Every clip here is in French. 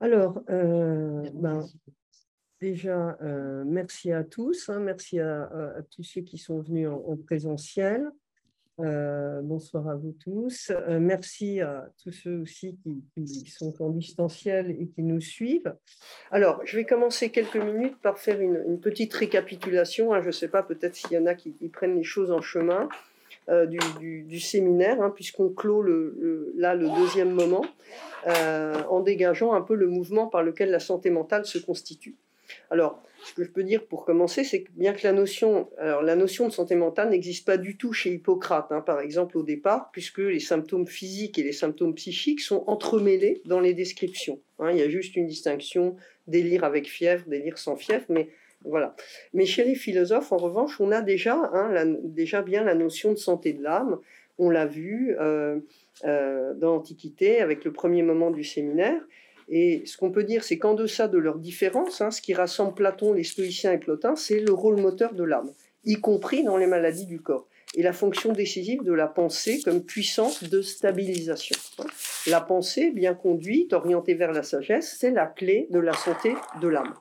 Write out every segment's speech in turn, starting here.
Alors, euh, ben, déjà, euh, merci à tous, hein, merci à, tous ceux qui sont venus en, présentiel. Euh, bonsoir à vous tous. merci à tous ceux aussi qui, sont en distanciel et qui nous suivent. Alors, je vais commencer quelques minutes par faire une, petite récapitulation. Hein. je ne sais pas, peut-être s'il y en a qui, prennent les choses en chemin. Euh, du, séminaire, hein, puisqu'on clôt là le deuxième moment, euh, en dégageant un peu le mouvement par lequel la santé mentale se constitue. Alors, ce que je peux dire pour commencer, c'est que bien que la notion, alors la notion de santé mentale n'existe pas du tout chez Hippocrate, hein, par exemple au départ, puisque les symptômes physiques et les symptômes psychiques sont entremêlés dans les descriptions. Hein. il y a juste une distinction délire avec fièvre, délire sans fièvre, mais voilà. Mais chez les philosophes, en revanche, on a déjà, hein, déjà bien la notion de santé de l'âme. On l'a vu euh, euh, dans l'Antiquité avec le premier moment du séminaire. Et ce qu'on peut dire, c'est qu'en deçà de leurs différences, hein, ce qui rassemble Platon, les stoïciens et Plotin, c'est le rôle moteur de l'âme, y compris dans les maladies du corps, et la fonction décisive de la pensée comme puissance de stabilisation. La pensée, bien conduite, orientée vers la sagesse, c'est la clé de la santé de l'âme.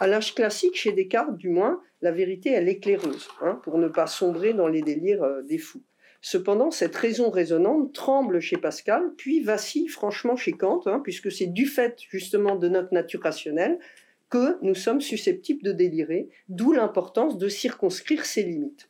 À l'âge classique, chez Descartes du moins, la vérité est éclaireuse, hein, pour ne pas sombrer dans les délires euh, des fous. Cependant, cette raison raisonnante tremble chez Pascal, puis vacille franchement chez Kant, hein, puisque c'est du fait justement de notre nature rationnelle que nous sommes susceptibles de délirer, d'où l'importance de circonscrire ses limites.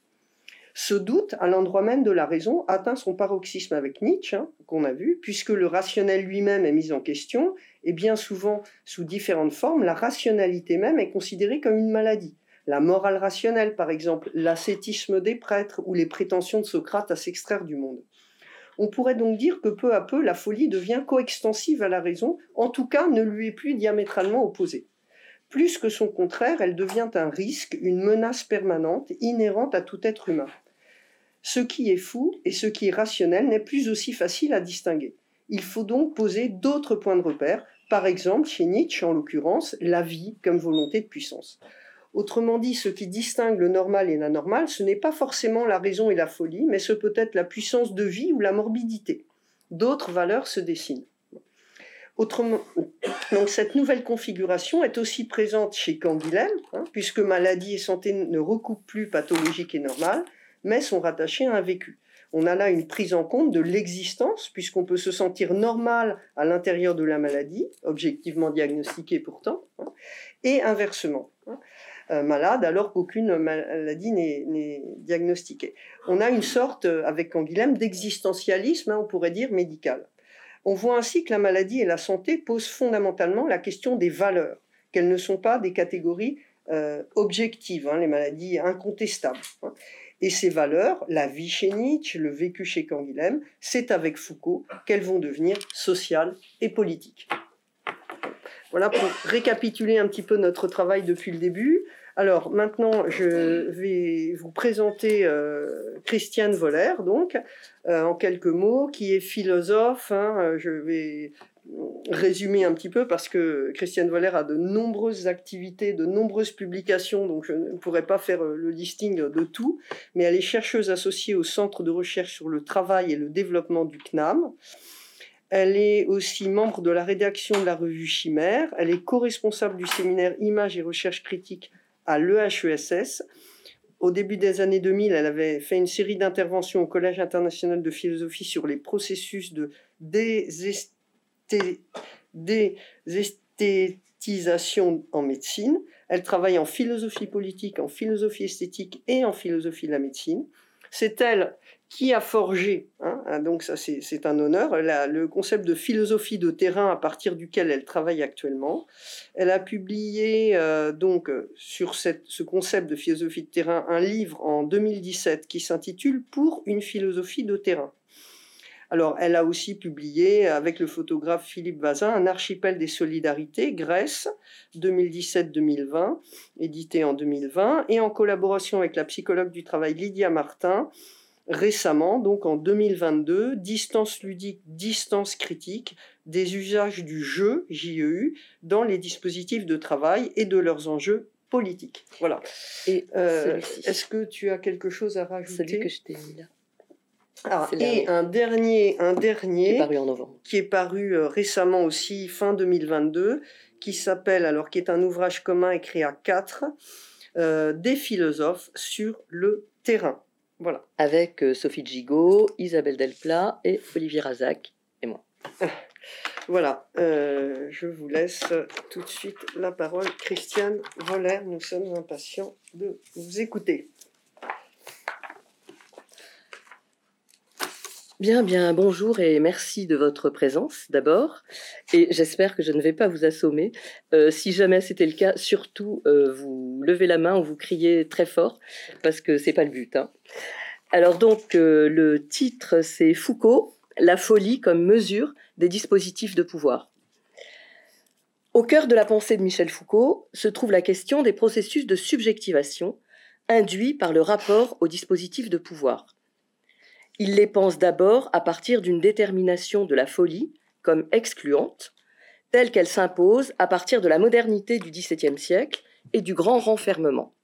Ce doute, à l'endroit même de la raison, atteint son paroxysme avec Nietzsche, hein, qu'on a vu, puisque le rationnel lui-même est mis en question, et bien souvent sous différentes formes, la rationalité même est considérée comme une maladie. La morale rationnelle, par exemple, l'ascétisme des prêtres ou les prétentions de Socrate à s'extraire du monde. On pourrait donc dire que peu à peu, la folie devient coextensive à la raison, en tout cas ne lui est plus diamétralement opposée. Plus que son contraire, elle devient un risque, une menace permanente, inhérente à tout être humain. Ce qui est fou et ce qui est rationnel n'est plus aussi facile à distinguer. Il faut donc poser d'autres points de repère, par exemple, chez Nietzsche en l'occurrence, la vie comme volonté de puissance. Autrement dit, ce qui distingue le normal et l'anormal, ce n'est pas forcément la raison et la folie, mais ce peut être la puissance de vie ou la morbidité. D'autres valeurs se dessinent. Autrement, donc cette nouvelle configuration est aussi présente chez Canguilhem, hein, puisque maladie et santé ne recoupent plus pathologique et normal, mais sont rattachés à un vécu. On a là une prise en compte de l'existence, puisqu'on peut se sentir normal à l'intérieur de la maladie, objectivement diagnostiquée pourtant, hein, et inversement. Hein, euh, malade alors qu'aucune maladie n'est diagnostiquée. On a une sorte, euh, avec Canguilhem, d'existentialisme, hein, on pourrait dire, médical. On voit ainsi que la maladie et la santé posent fondamentalement la question des valeurs, qu'elles ne sont pas des catégories euh, objectives, les maladies incontestables. Et ces valeurs, la vie chez Nietzsche, le vécu chez Canguilhem, c'est avec Foucault qu'elles vont devenir sociales et politiques. Voilà pour récapituler un petit peu notre travail depuis le début. Alors maintenant, je vais vous présenter euh, Christiane Voller, donc, euh, en quelques mots, qui est philosophe. Hein. je vais résumer un petit peu parce que Christiane Voller a de nombreuses activités, de nombreuses publications, donc je ne pourrais pas faire euh, le listing de tout, mais elle est chercheuse associée au Centre de recherche sur le travail et le développement du CNAM. Elle est aussi membre de la rédaction de la revue Chimère. Elle est co-responsable du séminaire Images et recherche critique à l'EHESS. Au début des années 2000, elle avait fait une série d'interventions au Collège international de philosophie sur les processus de désestimation des esthétisations en médecine. Elle travaille en philosophie politique, en philosophie esthétique et en philosophie de la médecine. C'est elle qui a forgé, hein, hein, donc ça c'est un honneur, le concept de philosophie de terrain à partir duquel elle travaille actuellement. Elle a publié euh, donc sur ce concept de philosophie de terrain un livre en 2017 qui s'intitule Pour une philosophie de terrain. Alors, elle a aussi publié avec le photographe Philippe Vazin un archipel des solidarités, Grèce, 2017-2020, édité en 2020, et en collaboration avec la psychologue du travail Lydia Martin, récemment, donc en 2022, Distance ludique, distance critique, des usages du jeu, JEU, dans les dispositifs de travail et de leurs enjeux politiques. Voilà. Et euh, est-ce que tu as quelque chose à rajouter? Celui que je t'ai mis là. Ah, et un dernier, un dernier qui est paru en novembre, qui est paru euh, récemment aussi fin 2022, qui s'appelle alors qui est un ouvrage commun écrit à quatre euh, des philosophes sur le terrain. Voilà. Avec euh, Sophie Gigot, Isabelle Delplat et Olivier Razac et moi. Voilà, je vous laisse tout de suite la parole. Christiane Voller, nous sommes impatients de vous écouter. Bien, bien, bonjour et merci de votre présence d'abord. Et j'espère que je ne vais pas vous assommer. Euh, si jamais c'était le cas, surtout euh, vous levez la main ou vous criez très fort, parce que c'est pas le but. Hein. Alors donc, euh, le titre c'est Foucault, la folie comme mesure des dispositifs de pouvoir. Au cœur de la pensée de Michel Foucault se trouve la question des processus de subjectivation induits par le rapport aux dispositifs de pouvoir il les pense d'abord à partir d'une détermination de la folie comme excluante, telle qu'elle s'impose à partir de la modernité du XVIIe siècle et du grand renfermement.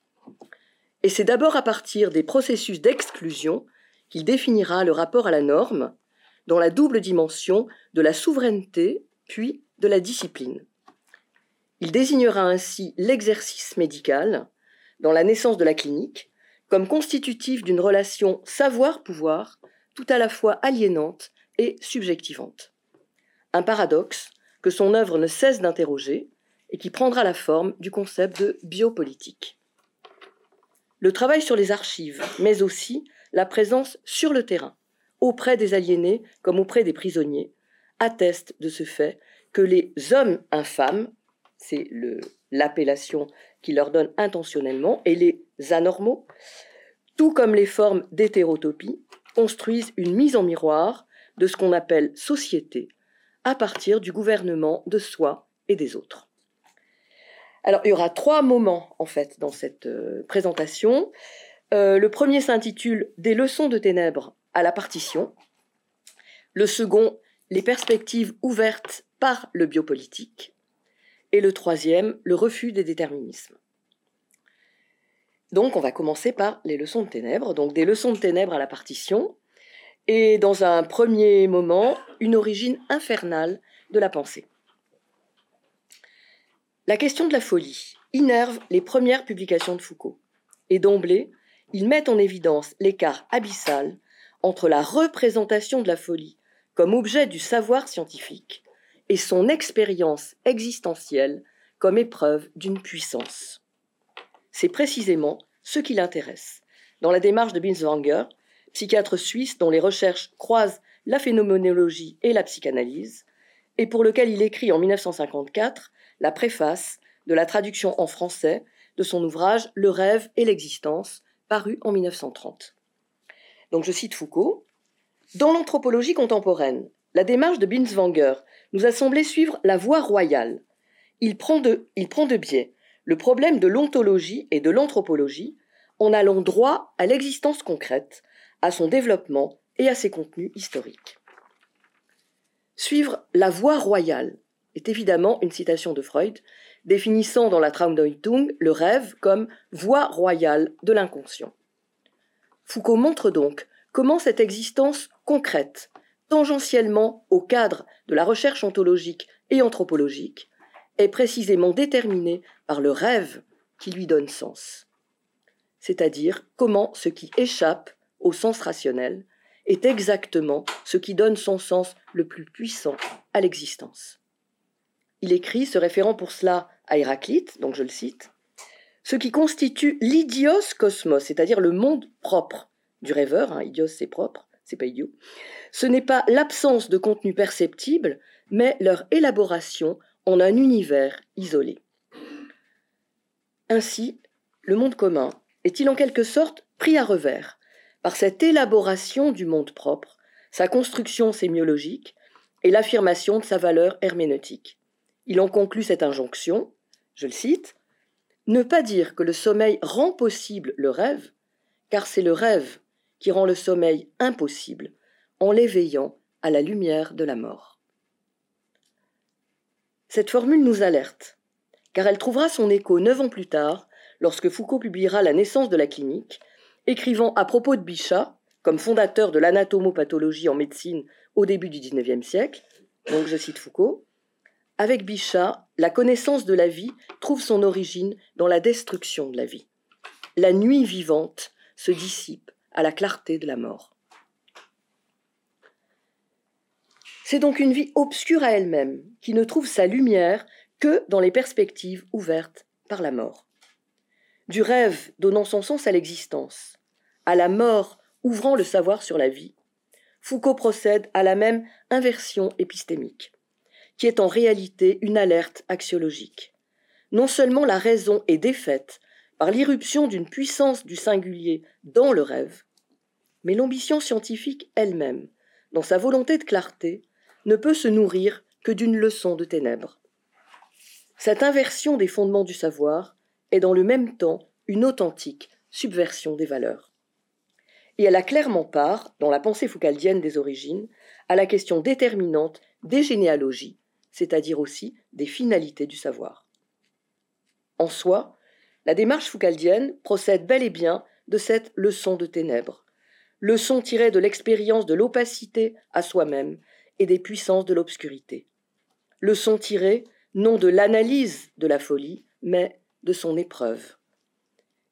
Et c'est d'abord à partir des processus d'exclusion qu'il définira le rapport à la norme, dans la double dimension de la souveraineté puis de la discipline. Il désignera ainsi l'exercice médical, dans la naissance de la clinique, comme constitutif d'une relation savoir-pouvoir tout à la fois aliénante et subjectivante. Un paradoxe que son œuvre ne cesse d'interroger et qui prendra la forme du concept de biopolitique. Le travail sur les archives, mais aussi la présence sur le terrain, auprès des aliénés comme auprès des prisonniers, atteste de ce fait que les hommes infâmes, c'est l'appellation qui leur donne intentionnellement, et les anormaux, tout comme les formes d'hétérotopie, construisent une mise en miroir de ce qu'on appelle société à partir du gouvernement de soi et des autres. Alors, il y aura trois moments, en fait, dans cette euh, présentation. Euh, le premier s'intitule Des leçons de ténèbres à la partition. Le second, Les perspectives ouvertes par le biopolitique. Et le troisième, Le refus des déterminismes. Donc on va commencer par les leçons de ténèbres, donc des leçons de ténèbres à la partition, et dans un premier moment, une origine infernale de la pensée. La question de la folie innerve les premières publications de Foucault, et d'emblée, il met en évidence l'écart abyssal entre la représentation de la folie comme objet du savoir scientifique et son expérience existentielle comme épreuve d'une puissance. C'est précisément ce qui l'intéresse. Dans la démarche de Binswanger, psychiatre suisse dont les recherches croisent la phénoménologie et la psychanalyse, et pour lequel il écrit en 1954 la préface de la traduction en français de son ouvrage Le rêve et l'existence, paru en 1930. Donc je cite Foucault. Dans l'anthropologie contemporaine, la démarche de Binswanger nous a semblé suivre la voie royale. Il prend de, il prend de biais le problème de l'ontologie et de l'anthropologie en allant droit à l'existence concrète, à son développement et à ses contenus historiques. Suivre la voie royale est évidemment une citation de Freud, définissant dans la Traumdeutung le rêve comme voie royale de l'inconscient. Foucault montre donc comment cette existence concrète, tangentiellement au cadre de la recherche ontologique et anthropologique, est précisément déterminé par le rêve qui lui donne sens. C'est-à-dire comment ce qui échappe au sens rationnel est exactement ce qui donne son sens le plus puissant à l'existence. Il écrit, se référant pour cela à Héraclite, donc je le cite, ce qui constitue l'idios cosmos, c'est-à-dire le monde propre du rêveur, hein, idios c'est propre, c'est pas idiot, ce n'est pas l'absence de contenu perceptible, mais leur élaboration en un univers isolé. Ainsi, le monde commun est-il en quelque sorte pris à revers par cette élaboration du monde propre, sa construction sémiologique et l'affirmation de sa valeur herméneutique. Il en conclut cette injonction, je le cite, Ne pas dire que le sommeil rend possible le rêve, car c'est le rêve qui rend le sommeil impossible en l'éveillant à la lumière de la mort. Cette formule nous alerte, car elle trouvera son écho neuf ans plus tard, lorsque Foucault publiera La naissance de la clinique, écrivant à propos de Bichat, comme fondateur de l'anatomopathologie en médecine au début du XIXe siècle, donc je cite Foucault, avec Bichat, la connaissance de la vie trouve son origine dans la destruction de la vie. La nuit vivante se dissipe à la clarté de la mort. C'est donc une vie obscure à elle-même, qui ne trouve sa lumière que dans les perspectives ouvertes par la mort. Du rêve donnant son sens à l'existence, à la mort ouvrant le savoir sur la vie, Foucault procède à la même inversion épistémique, qui est en réalité une alerte axiologique. Non seulement la raison est défaite par l'irruption d'une puissance du singulier dans le rêve, mais l'ambition scientifique elle-même, dans sa volonté de clarté, ne peut se nourrir que d'une leçon de ténèbres. Cette inversion des fondements du savoir est dans le même temps une authentique subversion des valeurs. Et elle a clairement part, dans la pensée foucaldienne des origines, à la question déterminante des généalogies, c'est-à-dire aussi des finalités du savoir. En soi, la démarche foucaldienne procède bel et bien de cette leçon de ténèbres, leçon tirée de l'expérience de l'opacité à soi-même et des puissances de l'obscurité, leçon tirée non de l'analyse de la folie, mais de son épreuve.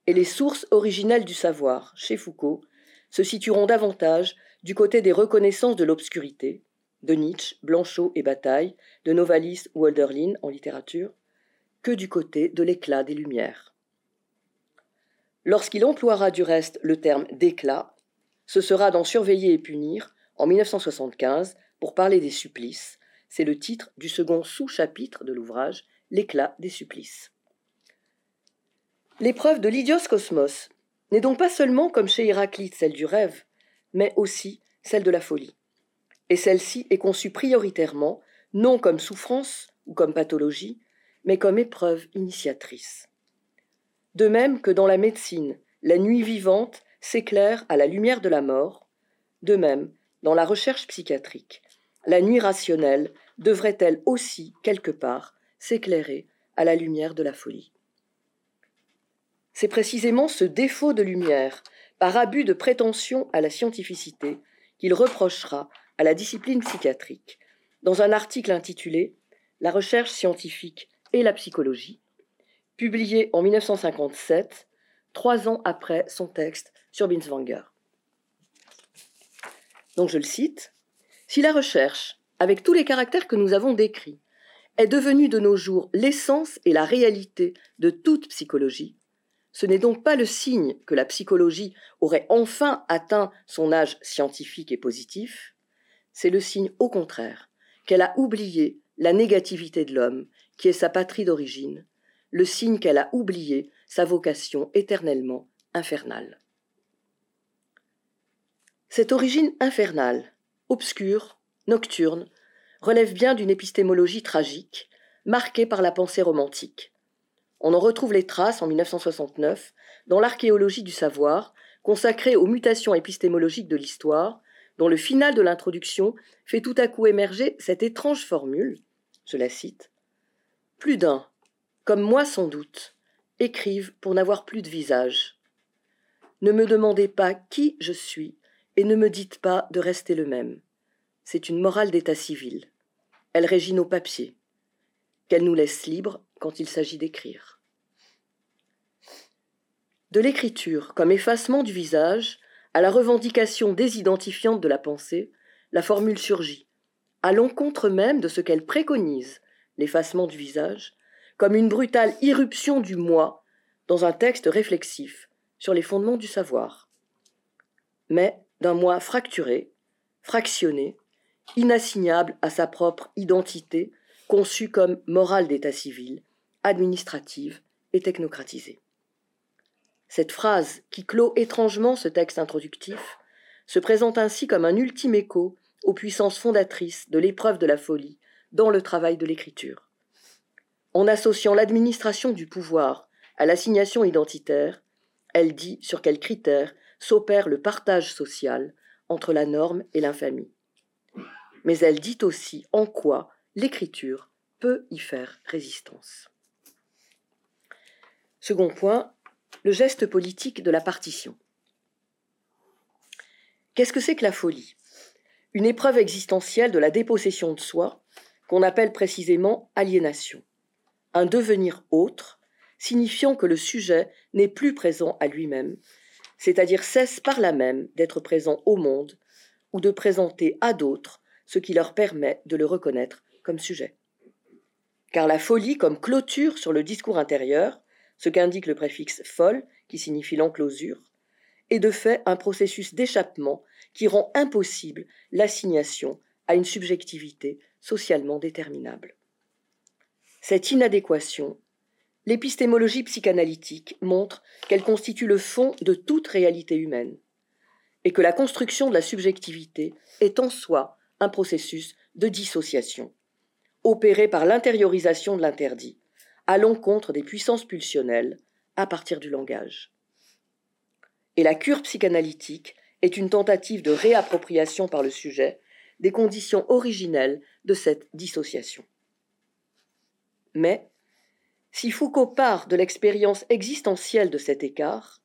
Et les sources originelles du savoir, chez Foucault, se situeront davantage du côté des reconnaissances de l'obscurité, de Nietzsche, Blanchot et Bataille, de Novalis ou Hölderlin en littérature, que du côté de l'éclat des Lumières. Lorsqu'il emploiera du reste le terme d'éclat, ce sera dans Surveiller et punir, en 1975, pour parler des supplices, c'est le titre du second sous-chapitre de l'ouvrage, L'éclat des supplices. L'épreuve de l'idios cosmos n'est donc pas seulement, comme chez Héraclite, celle du rêve, mais aussi celle de la folie. Et celle-ci est conçue prioritairement, non comme souffrance ou comme pathologie, mais comme épreuve initiatrice. De même que dans la médecine, la nuit vivante s'éclaire à la lumière de la mort, de même, dans la recherche psychiatrique, la nuit rationnelle devrait-elle aussi, quelque part, s'éclairer à la lumière de la folie? C'est précisément ce défaut de lumière, par abus de prétention à la scientificité, qu'il reprochera à la discipline psychiatrique, dans un article intitulé La recherche scientifique et la psychologie, publié en 1957, trois ans après son texte sur Binswanger. Donc je le cite, Si la recherche avec tous les caractères que nous avons décrits, est devenue de nos jours l'essence et la réalité de toute psychologie, ce n'est donc pas le signe que la psychologie aurait enfin atteint son âge scientifique et positif, c'est le signe au contraire qu'elle a oublié la négativité de l'homme, qui est sa patrie d'origine, le signe qu'elle a oublié sa vocation éternellement infernale. Cette origine infernale, obscure, nocturne, relève bien d'une épistémologie tragique, marquée par la pensée romantique. On en retrouve les traces en 1969 dans l'archéologie du savoir, consacrée aux mutations épistémologiques de l'histoire, dont le final de l'introduction fait tout à coup émerger cette étrange formule, je la cite, Plus d'un, comme moi sans doute, écrivent pour n'avoir plus de visage. Ne me demandez pas qui je suis et ne me dites pas de rester le même c'est une morale d'état civil. Elle régit nos papiers, qu'elle nous laisse libres quand il s'agit d'écrire. De l'écriture comme effacement du visage à la revendication désidentifiante de la pensée, la formule surgit, à l'encontre même de ce qu'elle préconise, l'effacement du visage, comme une brutale irruption du moi dans un texte réflexif sur les fondements du savoir. Mais d'un moi fracturé, fractionné, inassignable à sa propre identité, conçue comme morale d'état civil, administrative et technocratisée. Cette phrase, qui clôt étrangement ce texte introductif, se présente ainsi comme un ultime écho aux puissances fondatrices de l'épreuve de la folie dans le travail de l'écriture. En associant l'administration du pouvoir à l'assignation identitaire, elle dit sur quels critères s'opère le partage social entre la norme et l'infamie mais elle dit aussi en quoi l'écriture peut y faire résistance. Second point, le geste politique de la partition. Qu'est-ce que c'est que la folie? Une épreuve existentielle de la dépossession de soi, qu'on appelle précisément aliénation. Un devenir autre, signifiant que le sujet n'est plus présent à lui-même, c'est-à-dire cesse par là même d'être présent au monde ou de présenter à d'autres ce qui leur permet de le reconnaître comme sujet. Car la folie comme clôture sur le discours intérieur, ce qu'indique le préfixe folle, qui signifie l'enclosure, est de fait un processus d'échappement qui rend impossible l'assignation à une subjectivité socialement déterminable. Cette inadéquation, l'épistémologie psychanalytique montre qu'elle constitue le fond de toute réalité humaine, et que la construction de la subjectivité est en soi un processus de dissociation, opéré par l'intériorisation de l'interdit, à l'encontre des puissances pulsionnelles à partir du langage. Et la cure psychanalytique est une tentative de réappropriation par le sujet des conditions originelles de cette dissociation. Mais, si Foucault part de l'expérience existentielle de cet écart,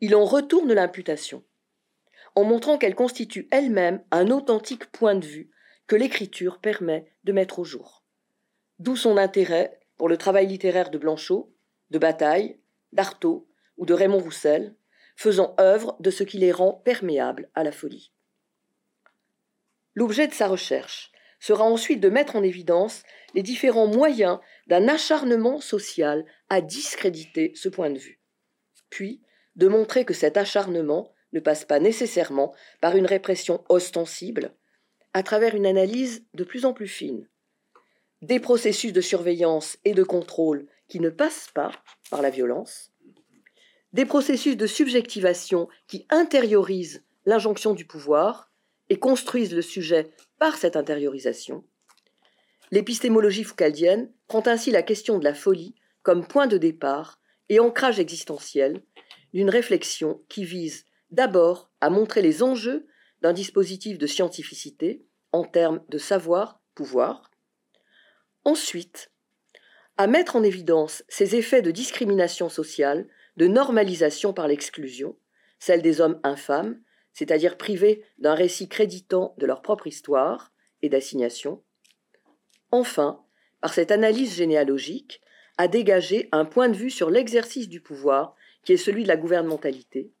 il en retourne l'imputation, en montrant qu'elle constitue elle-même un authentique point de vue que l'écriture permet de mettre au jour. D'où son intérêt pour le travail littéraire de Blanchot, de Bataille, d'Artaud ou de Raymond Roussel, faisant œuvre de ce qui les rend perméables à la folie. L'objet de sa recherche sera ensuite de mettre en évidence les différents moyens d'un acharnement social à discréditer ce point de vue, puis de montrer que cet acharnement ne passe pas nécessairement par une répression ostensible, à travers une analyse de plus en plus fine, des processus de surveillance et de contrôle qui ne passent pas par la violence, des processus de subjectivation qui intériorisent l'injonction du pouvoir et construisent le sujet par cette intériorisation. L'épistémologie foucaldienne prend ainsi la question de la folie comme point de départ et ancrage existentiel d'une réflexion qui vise d'abord à montrer les enjeux d'un dispositif de scientificité en termes de savoir-pouvoir, ensuite à mettre en évidence ses effets de discrimination sociale de normalisation par l'exclusion, celle des hommes infâmes, c'est-à-dire privés d'un récit créditant de leur propre histoire et d'assignation. Enfin, par cette analyse généalogique, à dégager un point de vue sur l'exercice du pouvoir qui est celui de la gouvernementalité,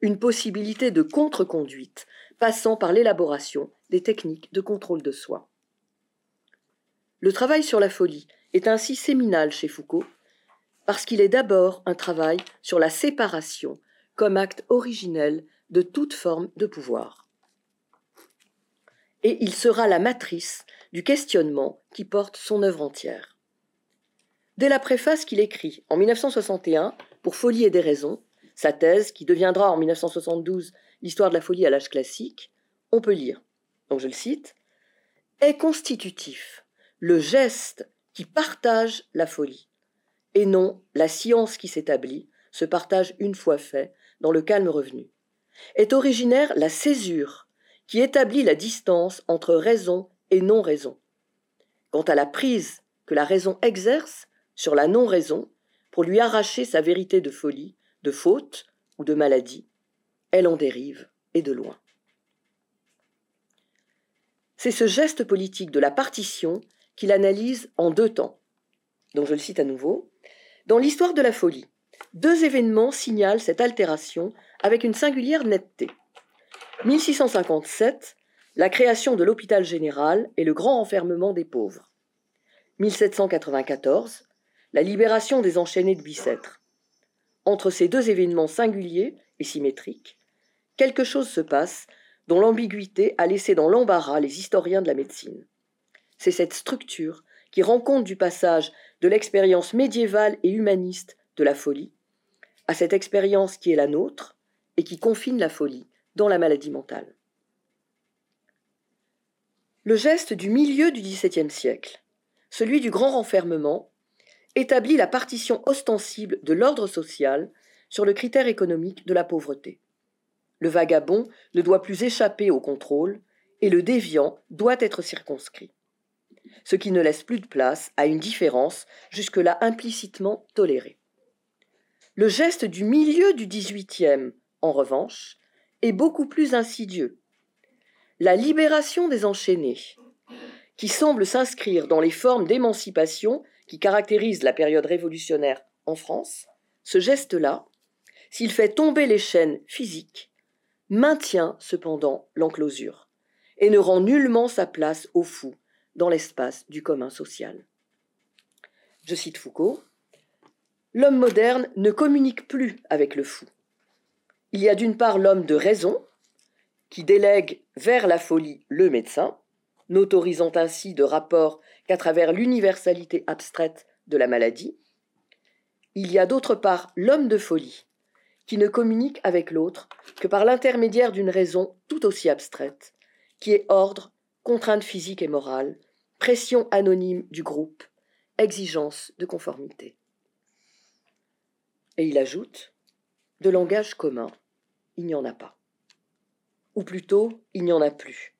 une possibilité de contre-conduite passant par l'élaboration des techniques de contrôle de soi. Le travail sur la folie est ainsi séminal chez Foucault parce qu'il est d'abord un travail sur la séparation comme acte originel de toute forme de pouvoir. Et il sera la matrice du questionnement qui porte son œuvre entière. Dès la préface qu'il écrit en 1961 pour Folie et des raisons, sa thèse qui deviendra en 1972 l'histoire de la folie à l'âge classique, on peut lire, donc je le cite, est constitutif le geste qui partage la folie et non la science qui s'établit, se partage une fois fait, dans le calme revenu. Est originaire la césure, qui établit la distance entre raison et non-raison. Quant à la prise que la raison exerce sur la non-raison, pour lui arracher sa vérité de folie, de faute ou de maladie, elle en dérive, et de loin. C'est ce geste politique de la partition qu'il analyse en deux temps. Donc je le cite à nouveau. Dans l'histoire de la folie, deux événements signalent cette altération avec une singulière netteté. 1657, la création de l'hôpital général et le grand enfermement des pauvres. 1794, la libération des enchaînés de Bicêtre. Entre ces deux événements singuliers et symétriques, quelque chose se passe dont l'ambiguïté a laissé dans l'embarras les historiens de la médecine. C'est cette structure qui rend compte du passage de l'expérience médiévale et humaniste de la folie à cette expérience qui est la nôtre et qui confine la folie dans la maladie mentale. Le geste du milieu du XVIIe siècle, celui du grand renfermement, établit la partition ostensible de l'ordre social sur le critère économique de la pauvreté. Le vagabond ne doit plus échapper au contrôle et le déviant doit être circonscrit ce qui ne laisse plus de place à une différence jusque-là implicitement tolérée. Le geste du milieu du XVIIIe, en revanche, est beaucoup plus insidieux. La libération des enchaînés, qui semble s'inscrire dans les formes d'émancipation qui caractérisent la période révolutionnaire en France, ce geste-là, s'il fait tomber les chaînes physiques, maintient cependant l'enclosure et ne rend nullement sa place au fou dans l'espace du commun social. Je cite Foucault, L'homme moderne ne communique plus avec le fou. Il y a d'une part l'homme de raison, qui délègue vers la folie le médecin, n'autorisant ainsi de rapport qu'à travers l'universalité abstraite de la maladie. Il y a d'autre part l'homme de folie, qui ne communique avec l'autre que par l'intermédiaire d'une raison tout aussi abstraite, qui est ordre, contrainte physique et morale, pression anonyme du groupe, exigence de conformité. Et il ajoute, de langage commun, il n'y en a pas. Ou plutôt, il n'y en a plus.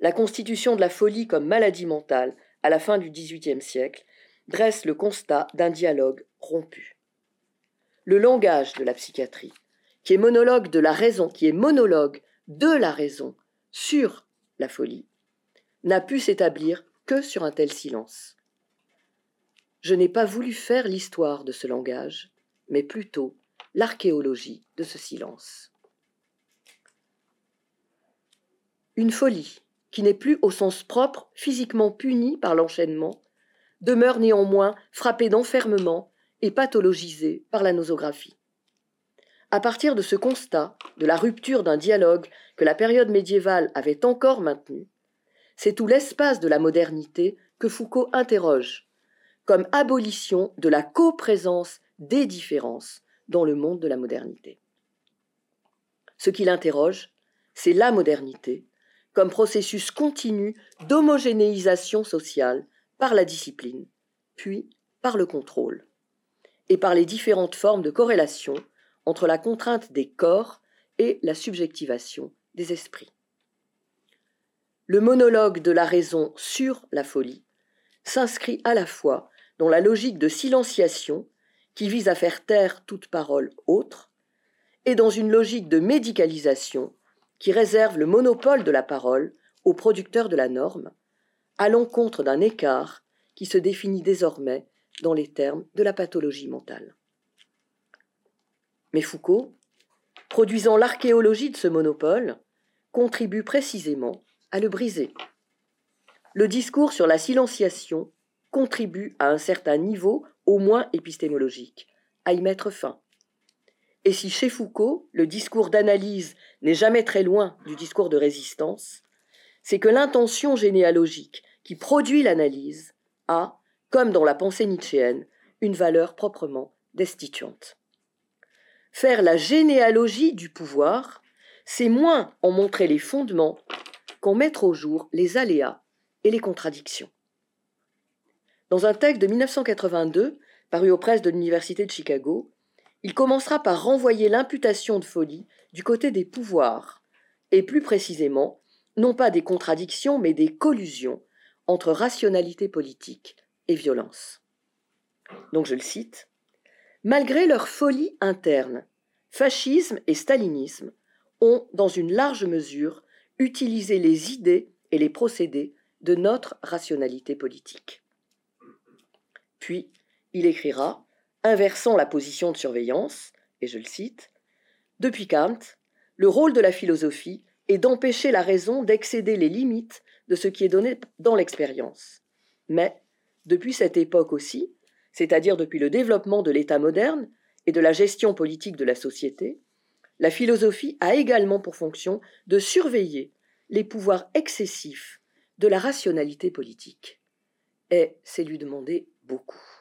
La constitution de la folie comme maladie mentale à la fin du XVIIIe siècle dresse le constat d'un dialogue rompu. Le langage de la psychiatrie, qui est monologue de la raison, qui est monologue de la raison sur la folie, n'a pu s'établir que sur un tel silence. Je n'ai pas voulu faire l'histoire de ce langage, mais plutôt l'archéologie de ce silence. Une folie, qui n'est plus au sens propre physiquement punie par l'enchaînement, demeure néanmoins frappée d'enfermement et pathologisée par la nosographie. À partir de ce constat de la rupture d'un dialogue que la période médiévale avait encore maintenu, c'est tout l'espace de la modernité que Foucault interroge, comme abolition de la coprésence des différences dans le monde de la modernité. Ce qu'il interroge, c'est la modernité comme processus continu d'homogénéisation sociale par la discipline, puis par le contrôle, et par les différentes formes de corrélation entre la contrainte des corps et la subjectivation des esprits. Le monologue de la raison sur la folie s'inscrit à la fois dans la logique de silenciation qui vise à faire taire toute parole autre, et dans une logique de médicalisation qui réserve le monopole de la parole aux producteurs de la norme, à l'encontre d'un écart qui se définit désormais dans les termes de la pathologie mentale. Mais Foucault, produisant l'archéologie de ce monopole, contribue précisément à le briser. Le discours sur la silenciation contribue à un certain niveau, au moins épistémologique, à y mettre fin. Et si chez Foucault, le discours d'analyse n'est jamais très loin du discours de résistance, c'est que l'intention généalogique qui produit l'analyse a, comme dans la pensée nietzschéenne, une valeur proprement destituante. Faire la généalogie du pouvoir, c'est moins en montrer les fondements qu'en mettre au jour les aléas et les contradictions. Dans un texte de 1982, paru aux presses de l'Université de Chicago, il commencera par renvoyer l'imputation de folie du côté des pouvoirs, et plus précisément, non pas des contradictions, mais des collusions entre rationalité politique et violence. Donc je le cite, Malgré leur folie interne, fascisme et stalinisme ont, dans une large mesure, utiliser les idées et les procédés de notre rationalité politique. Puis, il écrira, inversant la position de surveillance, et je le cite, Depuis Kant, le rôle de la philosophie est d'empêcher la raison d'excéder les limites de ce qui est donné dans l'expérience. Mais, depuis cette époque aussi, c'est-à-dire depuis le développement de l'État moderne et de la gestion politique de la société, la philosophie a également pour fonction de surveiller les pouvoirs excessifs de la rationalité politique. Et c'est lui demander beaucoup.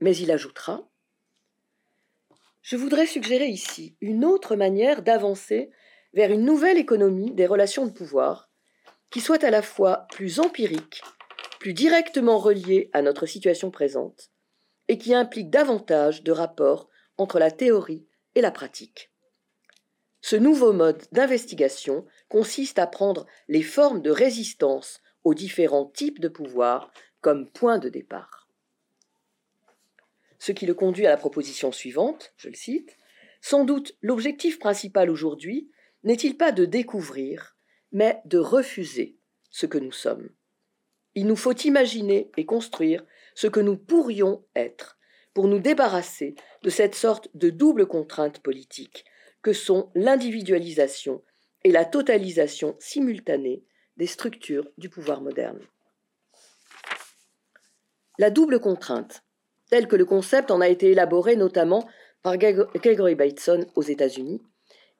Mais il ajoutera Je voudrais suggérer ici une autre manière d'avancer vers une nouvelle économie des relations de pouvoir qui soit à la fois plus empirique, plus directement reliée à notre situation présente, et qui implique davantage de rapports entre la théorie et la pratique. Ce nouveau mode d'investigation consiste à prendre les formes de résistance aux différents types de pouvoir comme point de départ. Ce qui le conduit à la proposition suivante, je le cite, Sans doute l'objectif principal aujourd'hui n'est-il pas de découvrir, mais de refuser ce que nous sommes. Il nous faut imaginer et construire ce que nous pourrions être pour nous débarrasser de cette sorte de double contrainte politique que sont l'individualisation et la totalisation simultanée des structures du pouvoir moderne. La double contrainte, telle que le concept en a été élaboré notamment par Gregory Bateson aux États-Unis,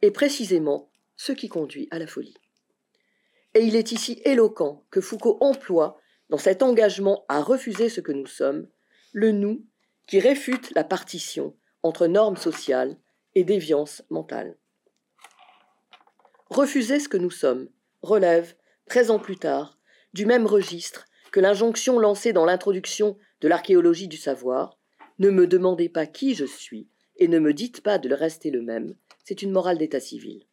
est précisément ce qui conduit à la folie. Et il est ici éloquent que Foucault emploie, dans cet engagement à refuser ce que nous sommes, le nous qui réfute la partition entre normes sociales et déviance mentale. Refuser ce que nous sommes relève, treize ans plus tard, du même registre l'injonction lancée dans l'introduction de l'archéologie du savoir Ne me demandez pas qui je suis et ne me dites pas de le rester le même, c'est une morale d'état civil.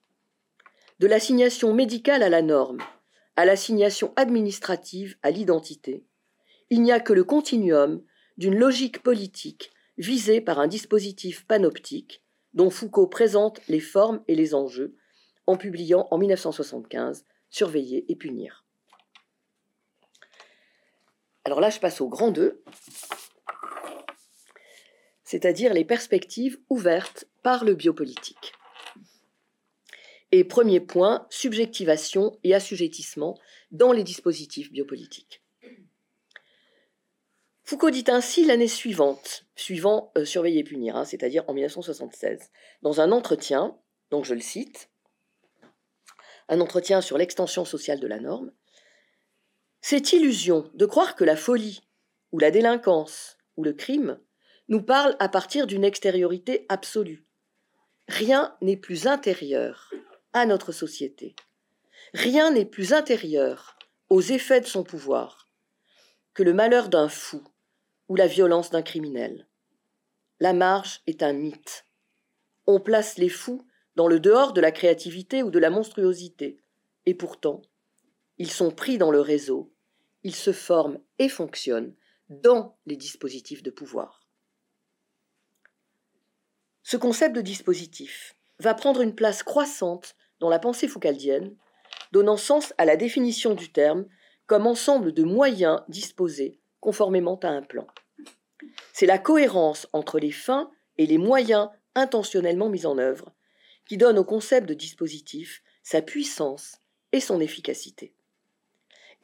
De l'assignation médicale à la norme, à l'assignation administrative à l'identité, il n'y a que le continuum d'une logique politique visée par un dispositif panoptique dont Foucault présente les formes et les enjeux en publiant en 1975 Surveiller et punir. Alors là, je passe au grand 2, c'est-à-dire les perspectives ouvertes par le biopolitique. Et premier point, subjectivation et assujettissement dans les dispositifs biopolitiques. Foucault dit ainsi l'année suivante, suivant euh, Surveiller et punir, hein, c'est-à-dire en 1976, dans un entretien, donc je le cite, un entretien sur l'extension sociale de la norme, cette illusion de croire que la folie, ou la délinquance, ou le crime nous parle à partir d'une extériorité absolue. Rien n'est plus intérieur à notre société. Rien n'est plus intérieur aux effets de son pouvoir que le malheur d'un fou, ou la violence d'un criminel. La marge est un mythe. On place les fous dans le dehors de la créativité ou de la monstruosité, et pourtant, ils sont pris dans le réseau, ils se forment et fonctionnent dans les dispositifs de pouvoir. Ce concept de dispositif va prendre une place croissante dans la pensée foucaldienne, donnant sens à la définition du terme comme ensemble de moyens disposés conformément à un plan. C'est la cohérence entre les fins et les moyens intentionnellement mis en œuvre qui donne au concept de dispositif sa puissance et son efficacité.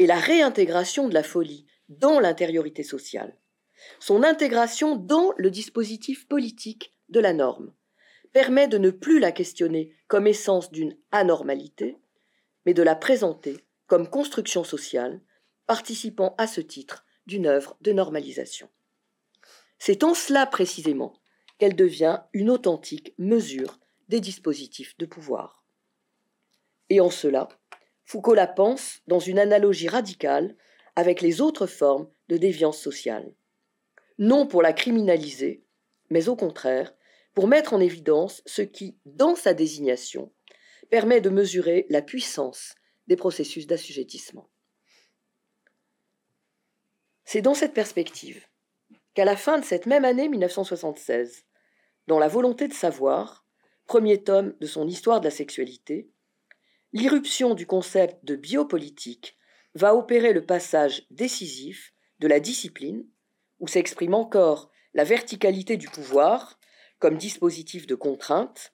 Et la réintégration de la folie dans l'intériorité sociale, son intégration dans le dispositif politique de la norme, permet de ne plus la questionner comme essence d'une anormalité, mais de la présenter comme construction sociale, participant à ce titre d'une œuvre de normalisation. C'est en cela précisément qu'elle devient une authentique mesure des dispositifs de pouvoir. Et en cela, Foucault la pense dans une analogie radicale avec les autres formes de déviance sociale. Non pour la criminaliser, mais au contraire, pour mettre en évidence ce qui, dans sa désignation, permet de mesurer la puissance des processus d'assujettissement. C'est dans cette perspective qu'à la fin de cette même année 1976, dans La volonté de savoir, premier tome de son Histoire de la sexualité, l'irruption du concept de biopolitique va opérer le passage décisif de la discipline, où s'exprime encore la verticalité du pouvoir comme dispositif de contrainte,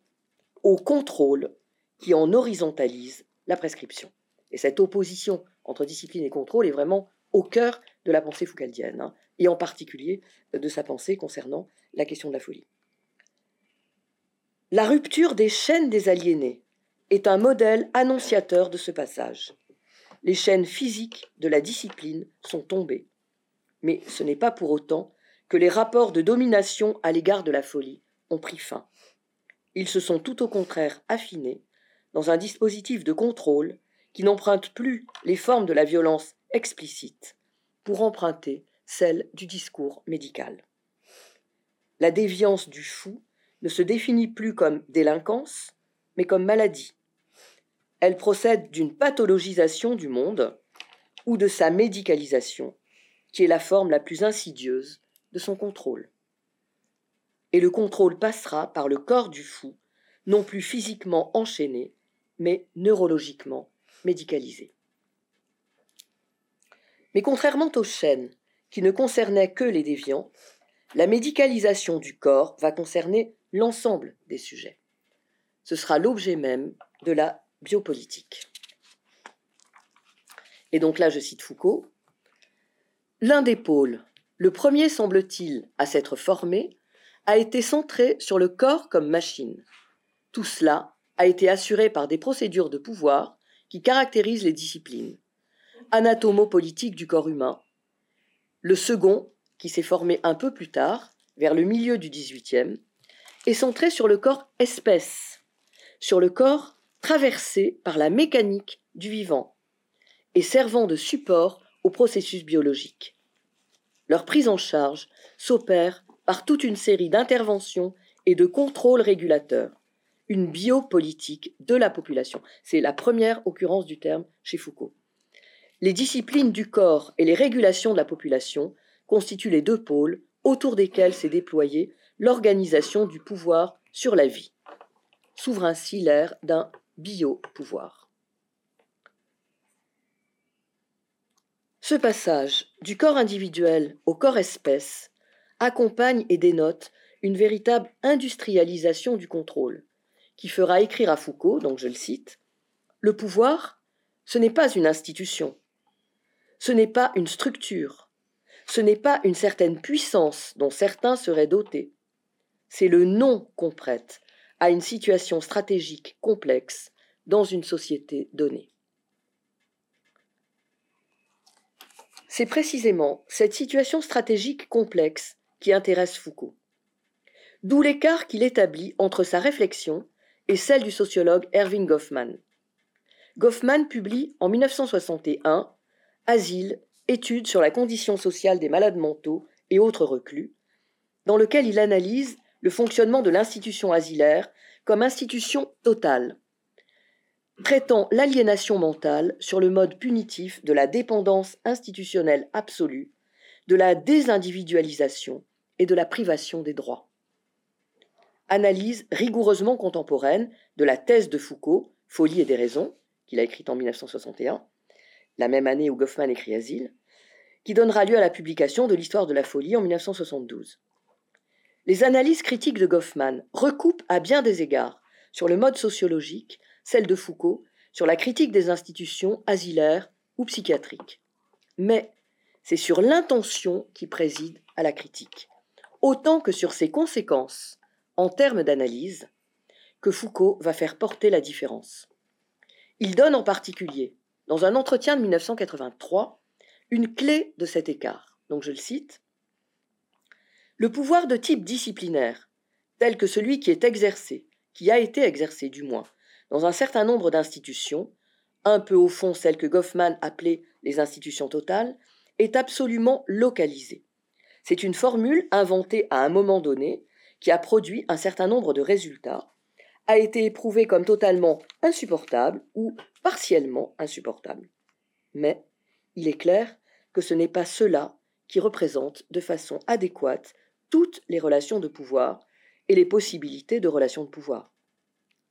au contrôle qui en horizontalise la prescription. Et cette opposition entre discipline et contrôle est vraiment au cœur de la pensée foucaldienne, hein, et en particulier de sa pensée concernant la question de la folie. La rupture des chaînes des aliénés est un modèle annonciateur de ce passage. Les chaînes physiques de la discipline sont tombées. Mais ce n'est pas pour autant que les rapports de domination à l'égard de la folie ont pris fin. Ils se sont tout au contraire affinés dans un dispositif de contrôle qui n'emprunte plus les formes de la violence explicite pour emprunter celle du discours médical. La déviance du fou ne se définit plus comme délinquance, mais comme maladie. Elle procède d'une pathologisation du monde ou de sa médicalisation, qui est la forme la plus insidieuse de son contrôle. et le contrôle passera par le corps du fou, non plus physiquement enchaîné, mais neurologiquement médicalisé. Mais contrairement aux chaînes, qui ne concernaient que les déviants, la médicalisation du corps va concerner l'ensemble des sujets. Ce sera l'objet même de la biopolitique. Et donc là, je cite Foucault, L'un des pôles, le premier semble-t-il à s'être formé, a été centré sur le corps comme machine. Tout cela a été assuré par des procédures de pouvoir qui caractérisent les disciplines. Anatomo-politique du corps humain. Le second, qui s'est formé un peu plus tard, vers le milieu du XVIIIe, est centré sur le corps espèce, sur le corps traversé par la mécanique du vivant et servant de support au processus biologique. Leur prise en charge s'opère par toute une série d'interventions et de contrôles régulateurs, une biopolitique de la population. C'est la première occurrence du terme chez Foucault. Les disciplines du corps et les régulations de la population constituent les deux pôles autour desquels s'est déployée l'organisation du pouvoir sur la vie. S'ouvre ainsi l'ère d'un biopouvoir. Ce passage du corps individuel au corps espèce accompagne et dénote une véritable industrialisation du contrôle, qui fera écrire à Foucault, donc je le cite, Le pouvoir, ce n'est pas une institution, ce n'est pas une structure, ce n'est pas une certaine puissance dont certains seraient dotés, c'est le nom qu'on prête à une situation stratégique complexe dans une société donnée. C'est précisément cette situation stratégique complexe qui intéresse Foucault. D'où l'écart qu'il établit entre sa réflexion et celle du sociologue Erving Goffman. Goffman publie en 1961 Asile, études sur la condition sociale des malades mentaux et autres reclus, dans lequel il analyse le fonctionnement de l'institution asilaire comme institution totale, traitant l'aliénation mentale sur le mode punitif de la dépendance institutionnelle absolue, de la désindividualisation et de la privation des droits. Analyse rigoureusement contemporaine de la thèse de Foucault, Folie et des raisons, qu'il a écrite en 1961, la même année où Goffman écrit Asile, qui donnera lieu à la publication de l'histoire de la folie en 1972. Les analyses critiques de Goffman recoupent à bien des égards sur le mode sociologique celle de Foucault sur la critique des institutions asilaires ou psychiatriques. Mais c'est sur l'intention qui préside à la critique, autant que sur ses conséquences en termes d'analyse, que Foucault va faire porter la différence. Il donne en particulier, dans un entretien de 1983, une clé de cet écart. Donc je le cite. Le pouvoir de type disciplinaire, tel que celui qui est exercé, qui a été exercé du moins, dans un certain nombre d'institutions, un peu au fond celles que Goffman appelait les institutions totales, est absolument localisé. C'est une formule inventée à un moment donné qui a produit un certain nombre de résultats, a été éprouvée comme totalement insupportable ou partiellement insupportable. Mais il est clair que ce n'est pas cela qui représente de façon adéquate toutes les relations de pouvoir et les possibilités de relations de pouvoir.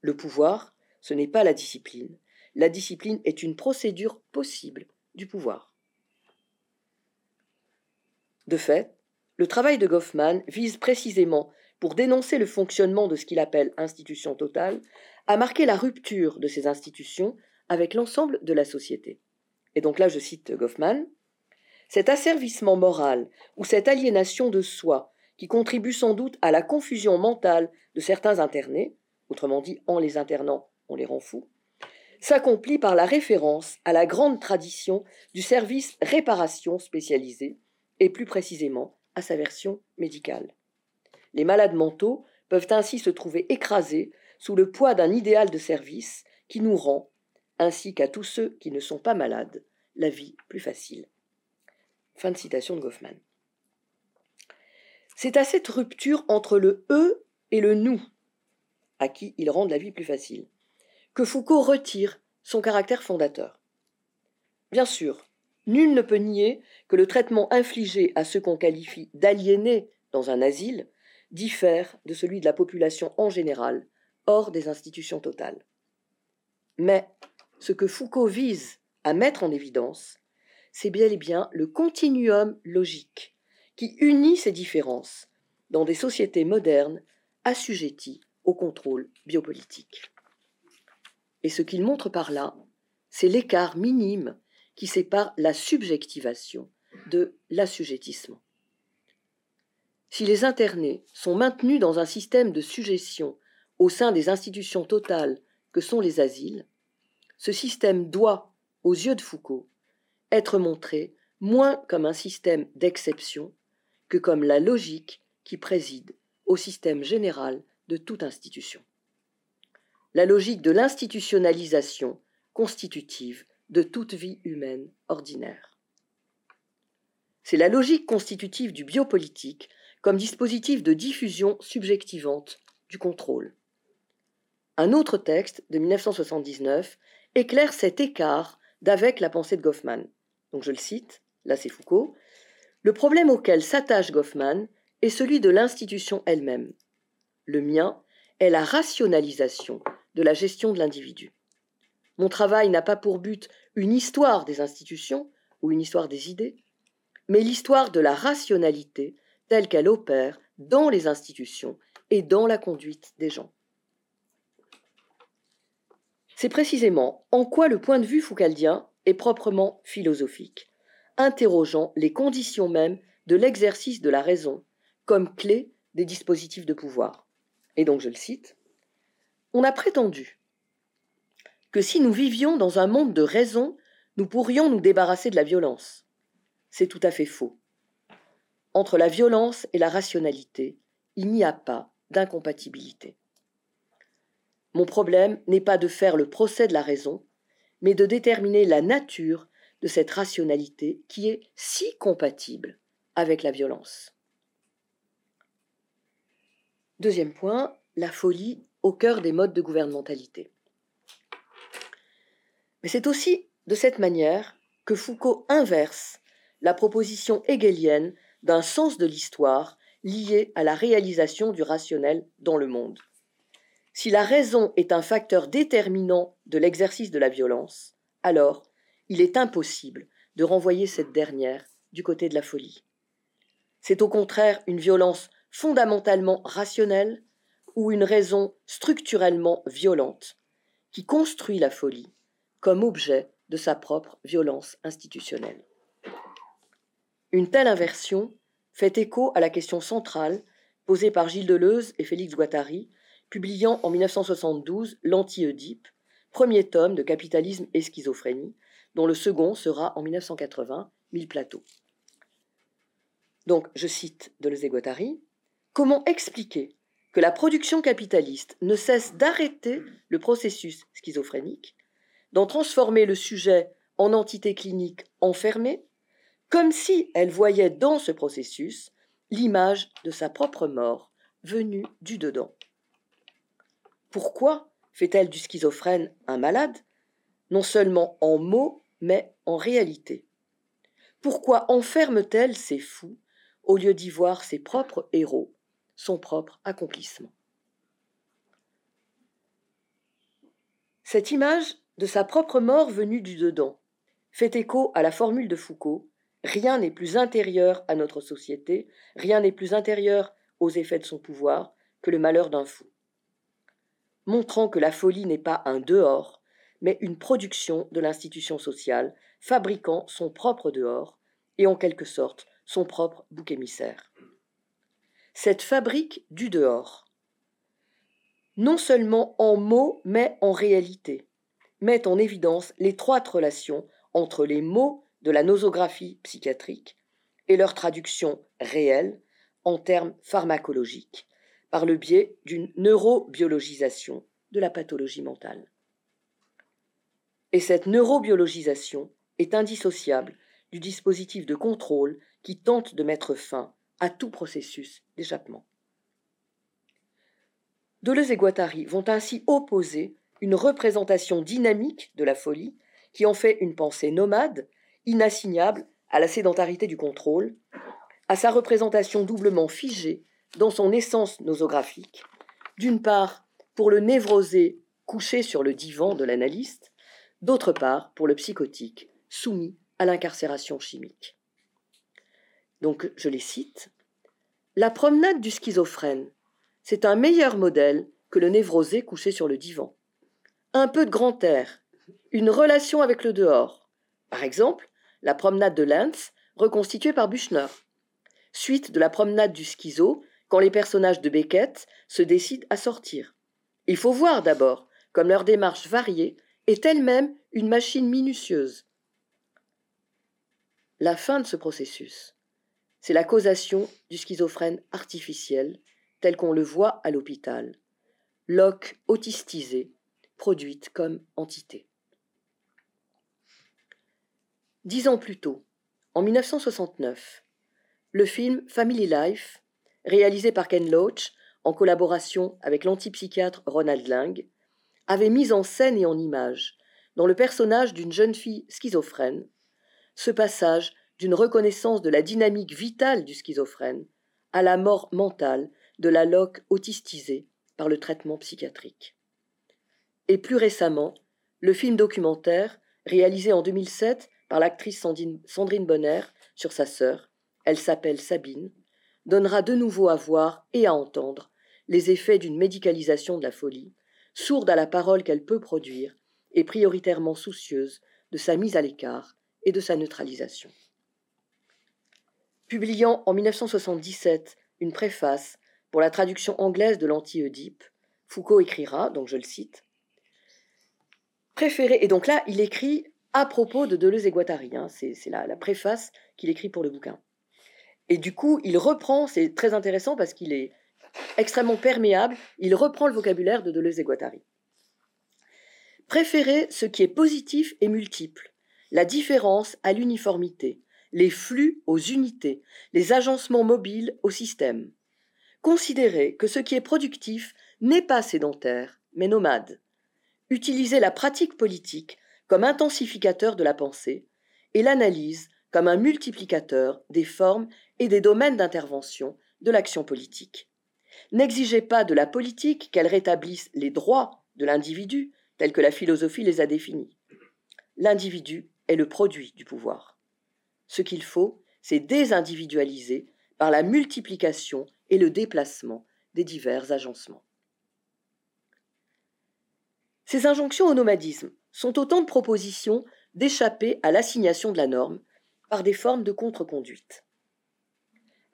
Le pouvoir, ce n'est pas la discipline. La discipline est une procédure possible du pouvoir. De fait, le travail de Goffman vise précisément, pour dénoncer le fonctionnement de ce qu'il appelle institution totale, à marquer la rupture de ces institutions avec l'ensemble de la société. Et donc là, je cite Goffman, Cet asservissement moral ou cette aliénation de soi qui contribue sans doute à la confusion mentale de certains internés, autrement dit, en les internant, on les rend fous, s'accomplit par la référence à la grande tradition du service réparation spécialisé, et plus précisément à sa version médicale. Les malades mentaux peuvent ainsi se trouver écrasés sous le poids d'un idéal de service qui nous rend, ainsi qu'à tous ceux qui ne sont pas malades, la vie plus facile. Fin de citation de Goffman. C'est à cette rupture entre le eux et le nous, à qui ils rendent la vie plus facile, que Foucault retire son caractère fondateur. Bien sûr, nul ne peut nier que le traitement infligé à ceux qu'on qualifie d'aliénés dans un asile diffère de celui de la population en général, hors des institutions totales. Mais ce que Foucault vise à mettre en évidence, c'est bien et bien le continuum logique qui unit ces différences dans des sociétés modernes assujetties au contrôle biopolitique. Et ce qu'il montre par là, c'est l'écart minime qui sépare la subjectivation de l'assujettissement. Si les internés sont maintenus dans un système de suggestion au sein des institutions totales que sont les asiles, ce système doit, aux yeux de Foucault, être montré moins comme un système d'exception que comme la logique qui préside au système général de toute institution. La logique de l'institutionnalisation constitutive de toute vie humaine ordinaire. C'est la logique constitutive du biopolitique comme dispositif de diffusion subjectivante du contrôle. Un autre texte de 1979 éclaire cet écart d'avec la pensée de Goffman. Donc je le cite, là c'est Foucault. Le problème auquel s'attache Goffman est celui de l'institution elle-même. Le mien est la rationalisation de la gestion de l'individu. Mon travail n'a pas pour but une histoire des institutions ou une histoire des idées, mais l'histoire de la rationalité telle qu'elle opère dans les institutions et dans la conduite des gens. C'est précisément en quoi le point de vue foucaldien est proprement philosophique, interrogeant les conditions mêmes de l'exercice de la raison comme clé des dispositifs de pouvoir. Et donc je le cite, On a prétendu que si nous vivions dans un monde de raison, nous pourrions nous débarrasser de la violence. C'est tout à fait faux. Entre la violence et la rationalité, il n'y a pas d'incompatibilité. Mon problème n'est pas de faire le procès de la raison, mais de déterminer la nature de cette rationalité qui est si compatible avec la violence. Deuxième point, la folie au cœur des modes de gouvernementalité. Mais c'est aussi de cette manière que Foucault inverse la proposition hegelienne d'un sens de l'histoire lié à la réalisation du rationnel dans le monde. Si la raison est un facteur déterminant de l'exercice de la violence, alors il est impossible de renvoyer cette dernière du côté de la folie. C'est au contraire une violence fondamentalement rationnelle ou une raison structurellement violente qui construit la folie comme objet de sa propre violence institutionnelle. Une telle inversion fait écho à la question centrale posée par Gilles Deleuze et Félix Guattari, publiant en 1972 L'Anti-Oedipe, premier tome de Capitalisme et schizophrénie, dont le second sera en 1980 Mille plateaux. Donc, je cite Deleuze et Guattari Comment expliquer que la production capitaliste ne cesse d'arrêter le processus schizophrénique, d'en transformer le sujet en entité clinique enfermée, comme si elle voyait dans ce processus l'image de sa propre mort venue du dedans? Pourquoi fait-elle du schizophrène un malade, non seulement en mots, mais en réalité Pourquoi enferme-t-elle ses fous au lieu d'y voir ses propres héros, son propre accomplissement? Cette image de sa propre mort venue du dedans fait écho à la formule de Foucault Rien n'est plus intérieur à notre société, rien n'est plus intérieur aux effets de son pouvoir que le malheur d'un fou. Montrant que la folie n'est pas un dehors, mais une production de l'institution sociale, fabriquant son propre dehors, et en quelque sorte son propre bouc émissaire. Cette fabrique du dehors, non seulement en mots, mais en réalité, met en évidence l'étroite relation entre les mots de la nosographie psychiatrique et leur traduction réelle en termes pharmacologiques par le biais d'une neurobiologisation de la pathologie mentale. Et cette neurobiologisation est indissociable du dispositif de contrôle qui tente de mettre fin à tout processus d'échappement. Deleuze et Guattari vont ainsi opposer une représentation dynamique de la folie qui en fait une pensée nomade inassignable à la sédentarité du contrôle, à sa représentation doublement figée dans son essence nosographique, d'une part pour le névrosé couché sur le divan de l'analyste, d'autre part pour le psychotique soumis à l'incarcération chimique. Donc, je les cite. La promenade du schizophrène, c'est un meilleur modèle que le névrosé couché sur le divan. Un peu de grand air, une relation avec le dehors. Par exemple, la promenade de Lens, reconstituée par Buchner. Suite de la promenade du schizo, quand les personnages de Beckett se décident à sortir. Il faut voir d'abord comme leur démarche variée est elle-même une machine minutieuse. La fin de ce processus, c'est la causation du schizophrène artificiel tel qu'on le voit à l'hôpital, Locke autistisé, produite comme entité. Dix ans plus tôt, en 1969, le film Family Life, réalisé par Ken Loach en collaboration avec l'antipsychiatre Ronald Lang, avait mis en scène et en image, dans le personnage d'une jeune fille schizophrène, ce passage d'une reconnaissance de la dynamique vitale du schizophrène à la mort mentale de la loque autistisée par le traitement psychiatrique. Et plus récemment, le film documentaire, réalisé en 2007 par l'actrice Sandrine Bonner sur sa sœur, elle s'appelle Sabine, donnera de nouveau à voir et à entendre les effets d'une médicalisation de la folie, sourde à la parole qu'elle peut produire et prioritairement soucieuse de sa mise à l'écart et de sa neutralisation. Publiant en 1977 une préface pour la traduction anglaise de l'anti-Oedipe, Foucault écrira, donc je le cite, Préféré, et donc là, il écrit à propos de Deleuze et Guattari, hein, c'est la, la préface qu'il écrit pour le bouquin. Et du coup, il reprend, c'est très intéressant parce qu'il est extrêmement perméable, il reprend le vocabulaire de Deleuze et Guattari. Préférer ce qui est positif et multiple, la différence à l'uniformité, les flux aux unités, les agencements mobiles au système. Considérer que ce qui est productif n'est pas sédentaire, mais nomade. Utiliser la pratique politique comme intensificateur de la pensée et l'analyse comme un multiplicateur des formes et des domaines d'intervention de l'action politique. N'exigez pas de la politique qu'elle rétablisse les droits de l'individu tels que la philosophie les a définis. L'individu est le produit du pouvoir. Ce qu'il faut, c'est désindividualiser par la multiplication et le déplacement des divers agencements. Ces injonctions au nomadisme sont autant de propositions d'échapper à l'assignation de la norme par des formes de contre-conduite.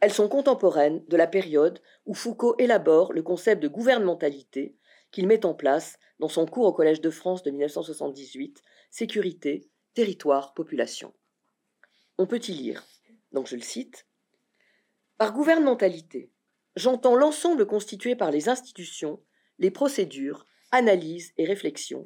Elles sont contemporaines de la période où Foucault élabore le concept de gouvernementalité qu'il met en place dans son cours au Collège de France de 1978, Sécurité, territoire, population. On peut y lire, donc je le cite, Par gouvernementalité, j'entends l'ensemble constitué par les institutions, les procédures, analyses et réflexions,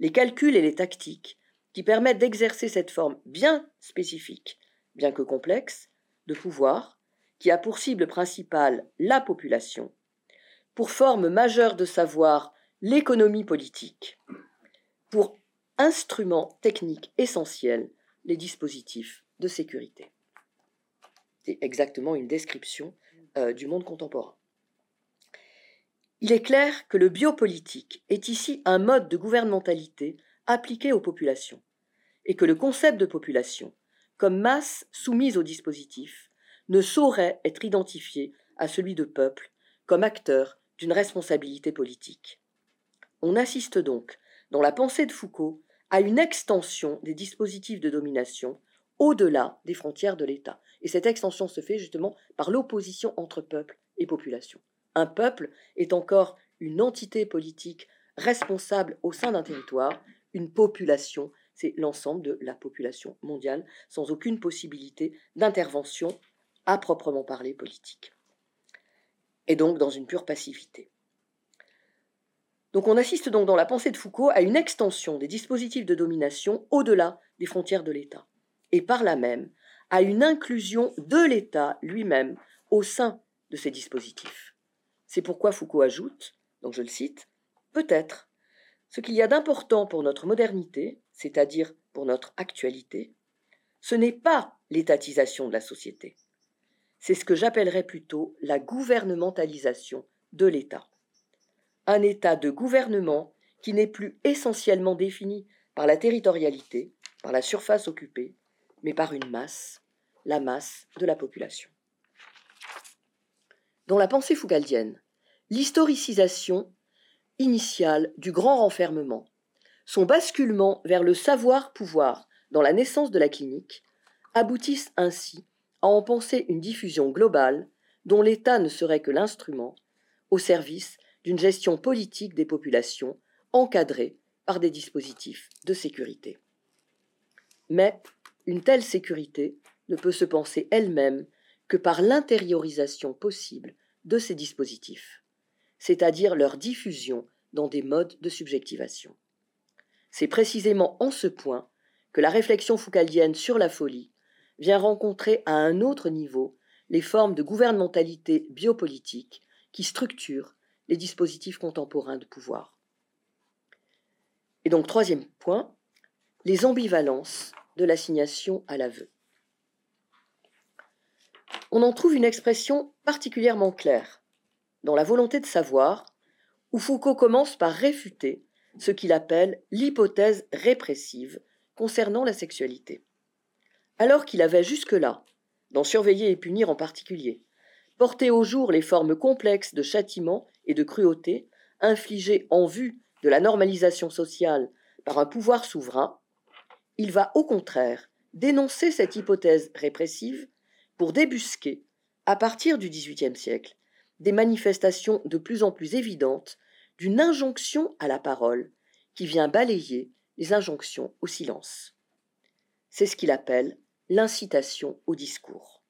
les calculs et les tactiques qui permettent d'exercer cette forme bien spécifique, bien que complexe, de pouvoir, qui a pour cible principale la population, pour forme majeure de savoir l'économie politique, pour instrument technique essentiel les dispositifs de sécurité. C'est exactement une description euh, du monde contemporain. Il est clair que le biopolitique est ici un mode de gouvernementalité appliqué aux populations, et que le concept de population, comme masse soumise au dispositif, ne saurait être identifié à celui de peuple comme acteur d'une responsabilité politique. On assiste donc, dans la pensée de Foucault, à une extension des dispositifs de domination au-delà des frontières de l'État. Et cette extension se fait justement par l'opposition entre peuple et population. Un peuple est encore une entité politique responsable au sein d'un territoire, une population, c'est l'ensemble de la population mondiale, sans aucune possibilité d'intervention à proprement parler politique. Et donc dans une pure passivité. Donc on assiste donc dans la pensée de Foucault à une extension des dispositifs de domination au-delà des frontières de l'État, et par là même à une inclusion de l'État lui-même au sein de ces dispositifs. C'est pourquoi Foucault ajoute, donc je le cite, Peut-être, ce qu'il y a d'important pour notre modernité, c'est-à-dire pour notre actualité, ce n'est pas l'étatisation de la société, c'est ce que j'appellerais plutôt la gouvernementalisation de l'État. Un État de gouvernement qui n'est plus essentiellement défini par la territorialité, par la surface occupée, mais par une masse, la masse de la population. Dans la pensée foucaldienne, l'historicisation initiale du grand renfermement, son basculement vers le savoir-pouvoir dans la naissance de la clinique, aboutissent ainsi à en penser une diffusion globale dont l'État ne serait que l'instrument au service d'une gestion politique des populations encadrée par des dispositifs de sécurité. Mais une telle sécurité ne peut se penser elle-même que par l'intériorisation possible de ces dispositifs, c'est-à-dire leur diffusion dans des modes de subjectivation. C'est précisément en ce point que la réflexion foucaldienne sur la folie vient rencontrer à un autre niveau les formes de gouvernementalité biopolitique qui structurent les dispositifs contemporains de pouvoir. Et donc, troisième point, les ambivalences de l'assignation à l'aveu. On en trouve une expression particulièrement claire dans la volonté de savoir, où Foucault commence par réfuter ce qu'il appelle l'hypothèse répressive concernant la sexualité. Alors qu'il avait jusque-là, dans Surveiller et punir en particulier, porté au jour les formes complexes de châtiment et de cruauté infligées en vue de la normalisation sociale par un pouvoir souverain, il va au contraire dénoncer cette hypothèse répressive pour débusquer, à partir du XVIIIe siècle, des manifestations de plus en plus évidentes d'une injonction à la parole qui vient balayer les injonctions au silence. C'est ce qu'il appelle l'incitation au discours.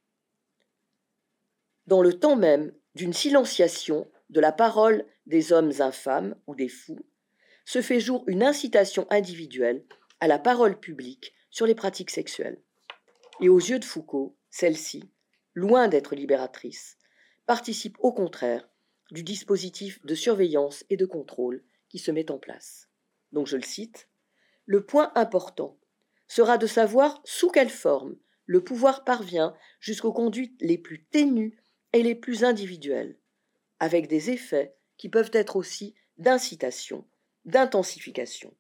Dans le temps même d'une silenciation de la parole des hommes infâmes ou des fous, se fait jour une incitation individuelle à la parole publique sur les pratiques sexuelles. Et aux yeux de Foucault, celle-ci, loin d'être libératrice, participe au contraire du dispositif de surveillance et de contrôle qui se met en place. Donc je le cite, Le point important sera de savoir sous quelle forme le pouvoir parvient jusqu'aux conduites les plus ténues et les plus individuelles, avec des effets qui peuvent être aussi d'incitation, d'intensification.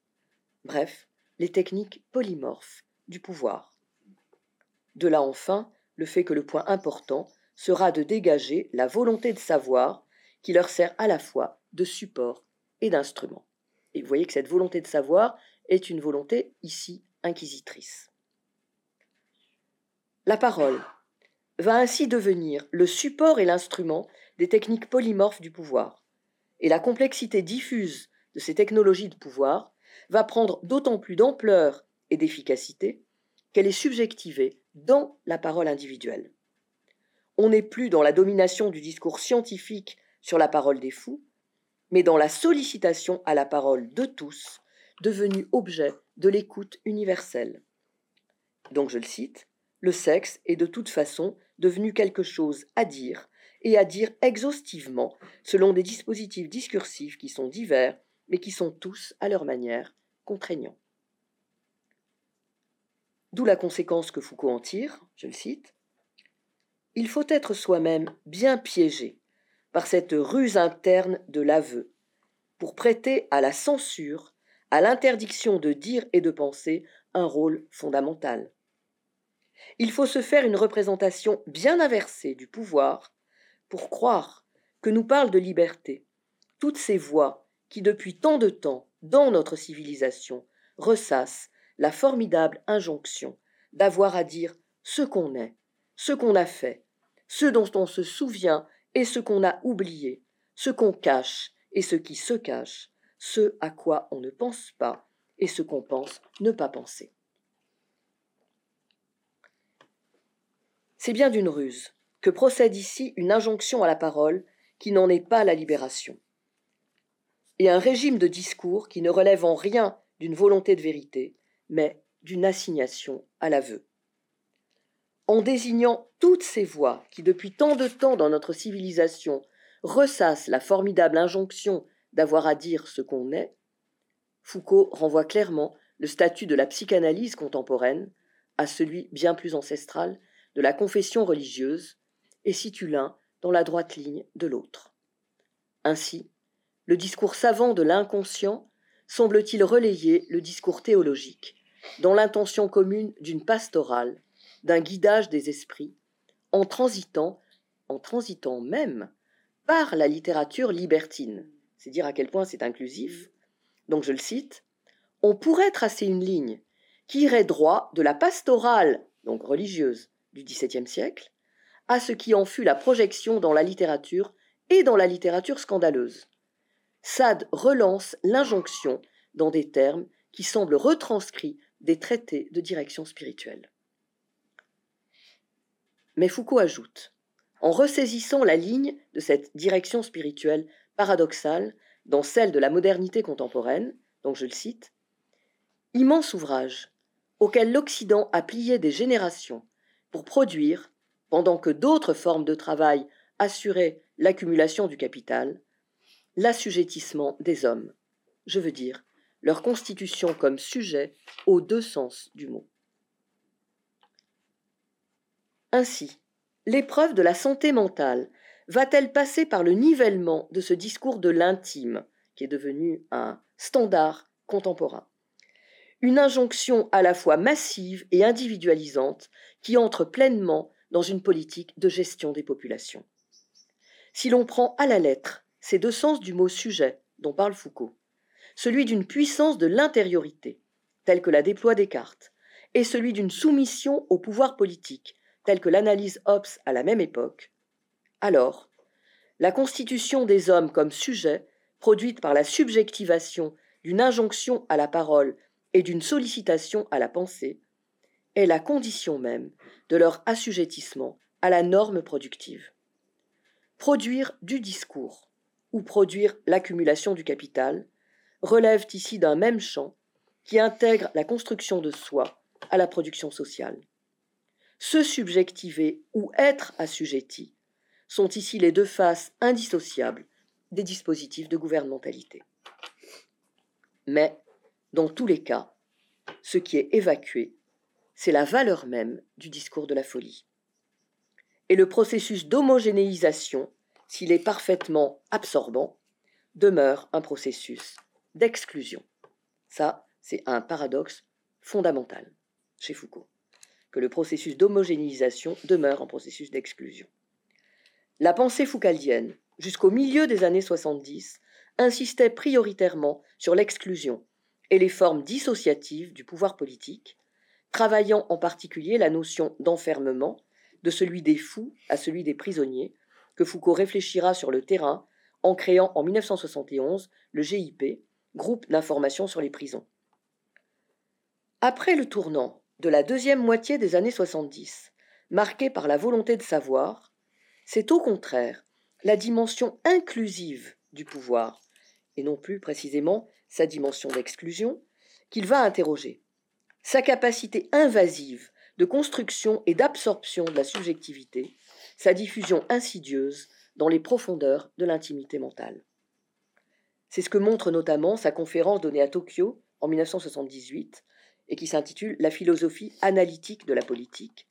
Bref, les techniques polymorphes du pouvoir. De là enfin le fait que le point important sera de dégager la volonté de savoir qui leur sert à la fois de support et d'instrument. Et vous voyez que cette volonté de savoir est une volonté ici inquisitrice. La parole va ainsi devenir le support et l'instrument des techniques polymorphes du pouvoir, et la complexité diffuse de ces technologies de pouvoir va prendre d'autant plus d'ampleur et d'efficacité qu'elle est subjectivée dans la parole individuelle. On n'est plus dans la domination du discours scientifique sur la parole des fous, mais dans la sollicitation à la parole de tous, devenue objet de l'écoute universelle. Donc je le cite, le sexe est de toute façon devenu quelque chose à dire, et à dire exhaustivement, selon des dispositifs discursifs qui sont divers, mais qui sont tous, à leur manière, contraignants. D'où la conséquence que Foucault en tire, je le cite, Il faut être soi-même bien piégé par cette ruse interne de l'aveu, pour prêter à la censure, à l'interdiction de dire et de penser un rôle fondamental. Il faut se faire une représentation bien inversée du pouvoir pour croire que nous parlent de liberté toutes ces voix qui depuis tant de temps, dans notre civilisation, ressassent la formidable injonction d'avoir à dire ce qu'on est, ce qu'on a fait, ce dont on se souvient et ce qu'on a oublié, ce qu'on cache et ce qui se cache, ce à quoi on ne pense pas et ce qu'on pense ne pas penser. C'est bien d'une ruse que procède ici une injonction à la parole qui n'en est pas la libération, et un régime de discours qui ne relève en rien d'une volonté de vérité, mais d'une assignation à l'aveu. En désignant toutes ces voix qui, depuis tant de temps dans notre civilisation, ressassent la formidable injonction d'avoir à dire ce qu'on est, Foucault renvoie clairement le statut de la psychanalyse contemporaine à celui bien plus ancestral de la confession religieuse et situe l'un dans la droite ligne de l'autre. Ainsi, le discours savant de l'inconscient semble-t-il relayer le discours théologique, dans l'intention commune d'une pastorale, d'un guidage des esprits, en transitant, en transitant même par la littérature libertine. C'est dire à quel point c'est inclusif. Donc je le cite, on pourrait tracer une ligne qui irait droit de la pastorale, donc religieuse, du XVIIe siècle, à ce qui en fut la projection dans la littérature et dans la littérature scandaleuse. Sade relance l'injonction dans des termes qui semblent retranscrits des traités de direction spirituelle. Mais Foucault ajoute, en ressaisissant la ligne de cette direction spirituelle paradoxale dans celle de la modernité contemporaine, donc je le cite, immense ouvrage auquel l'Occident a plié des générations pour produire, pendant que d'autres formes de travail assuraient l'accumulation du capital, l'assujettissement des hommes, je veux dire leur constitution comme sujet aux deux sens du mot. Ainsi, l'épreuve de la santé mentale va-t-elle passer par le nivellement de ce discours de l'intime, qui est devenu un standard contemporain? Une injonction à la fois massive et individualisante qui entre pleinement dans une politique de gestion des populations. Si l'on prend à la lettre ces deux sens du mot sujet dont parle Foucault, celui d'une puissance de l'intériorité, telle que la déploie Descartes, et celui d'une soumission au pouvoir politique, telle que l'analyse Hobbes à la même époque, alors, la constitution des hommes comme sujet, produite par la subjectivation d'une injonction à la parole et d'une sollicitation à la pensée, est la condition même de leur assujettissement à la norme productive. Produire du discours ou produire l'accumulation du capital relèvent ici d'un même champ qui intègre la construction de soi à la production sociale. Se subjectiver ou être assujetti sont ici les deux faces indissociables des dispositifs de gouvernementalité. Mais, dans tous les cas, ce qui est évacué, c'est la valeur même du discours de la folie. Et le processus d'homogénéisation, s'il est parfaitement absorbant, demeure un processus d'exclusion. Ça, c'est un paradoxe fondamental chez Foucault, que le processus d'homogénéisation demeure un processus d'exclusion. La pensée foucaldienne, jusqu'au milieu des années 70, insistait prioritairement sur l'exclusion et les formes dissociatives du pouvoir politique, travaillant en particulier la notion d'enfermement, de celui des fous à celui des prisonniers, que Foucault réfléchira sur le terrain en créant en 1971 le GIP, groupe d'information sur les prisons. Après le tournant de la deuxième moitié des années 70, marqué par la volonté de savoir, c'est au contraire la dimension inclusive du pouvoir, et non plus précisément sa dimension d'exclusion, qu'il va interroger. Sa capacité invasive de construction et d'absorption de la subjectivité, sa diffusion insidieuse dans les profondeurs de l'intimité mentale. C'est ce que montre notamment sa conférence donnée à Tokyo en 1978 et qui s'intitule La philosophie analytique de la politique,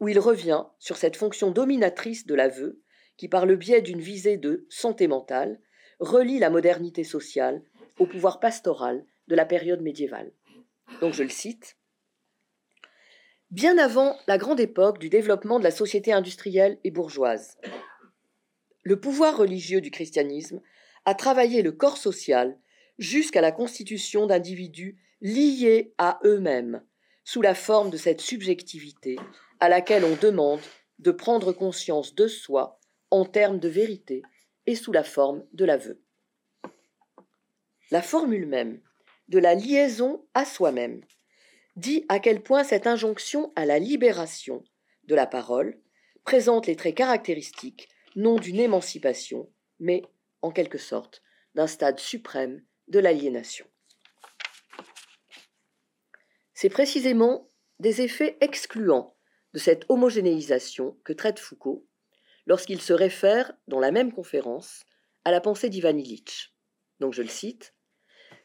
où il revient sur cette fonction dominatrice de l'aveu qui, par le biais d'une visée de santé mentale, relie la modernité sociale au pouvoir pastoral de la période médiévale. Donc je le cite. Bien avant la grande époque du développement de la société industrielle et bourgeoise, le pouvoir religieux du christianisme à travailler le corps social jusqu'à la constitution d'individus liés à eux-mêmes, sous la forme de cette subjectivité à laquelle on demande de prendre conscience de soi en termes de vérité et sous la forme de l'aveu. La formule même de la liaison à soi-même dit à quel point cette injonction à la libération de la parole présente les traits caractéristiques non d'une émancipation, mais en quelque sorte, d'un stade suprême de l'aliénation. C'est précisément des effets excluants de cette homogénéisation que traite Foucault lorsqu'il se réfère, dans la même conférence, à la pensée d'Ivan Illich. Donc je le cite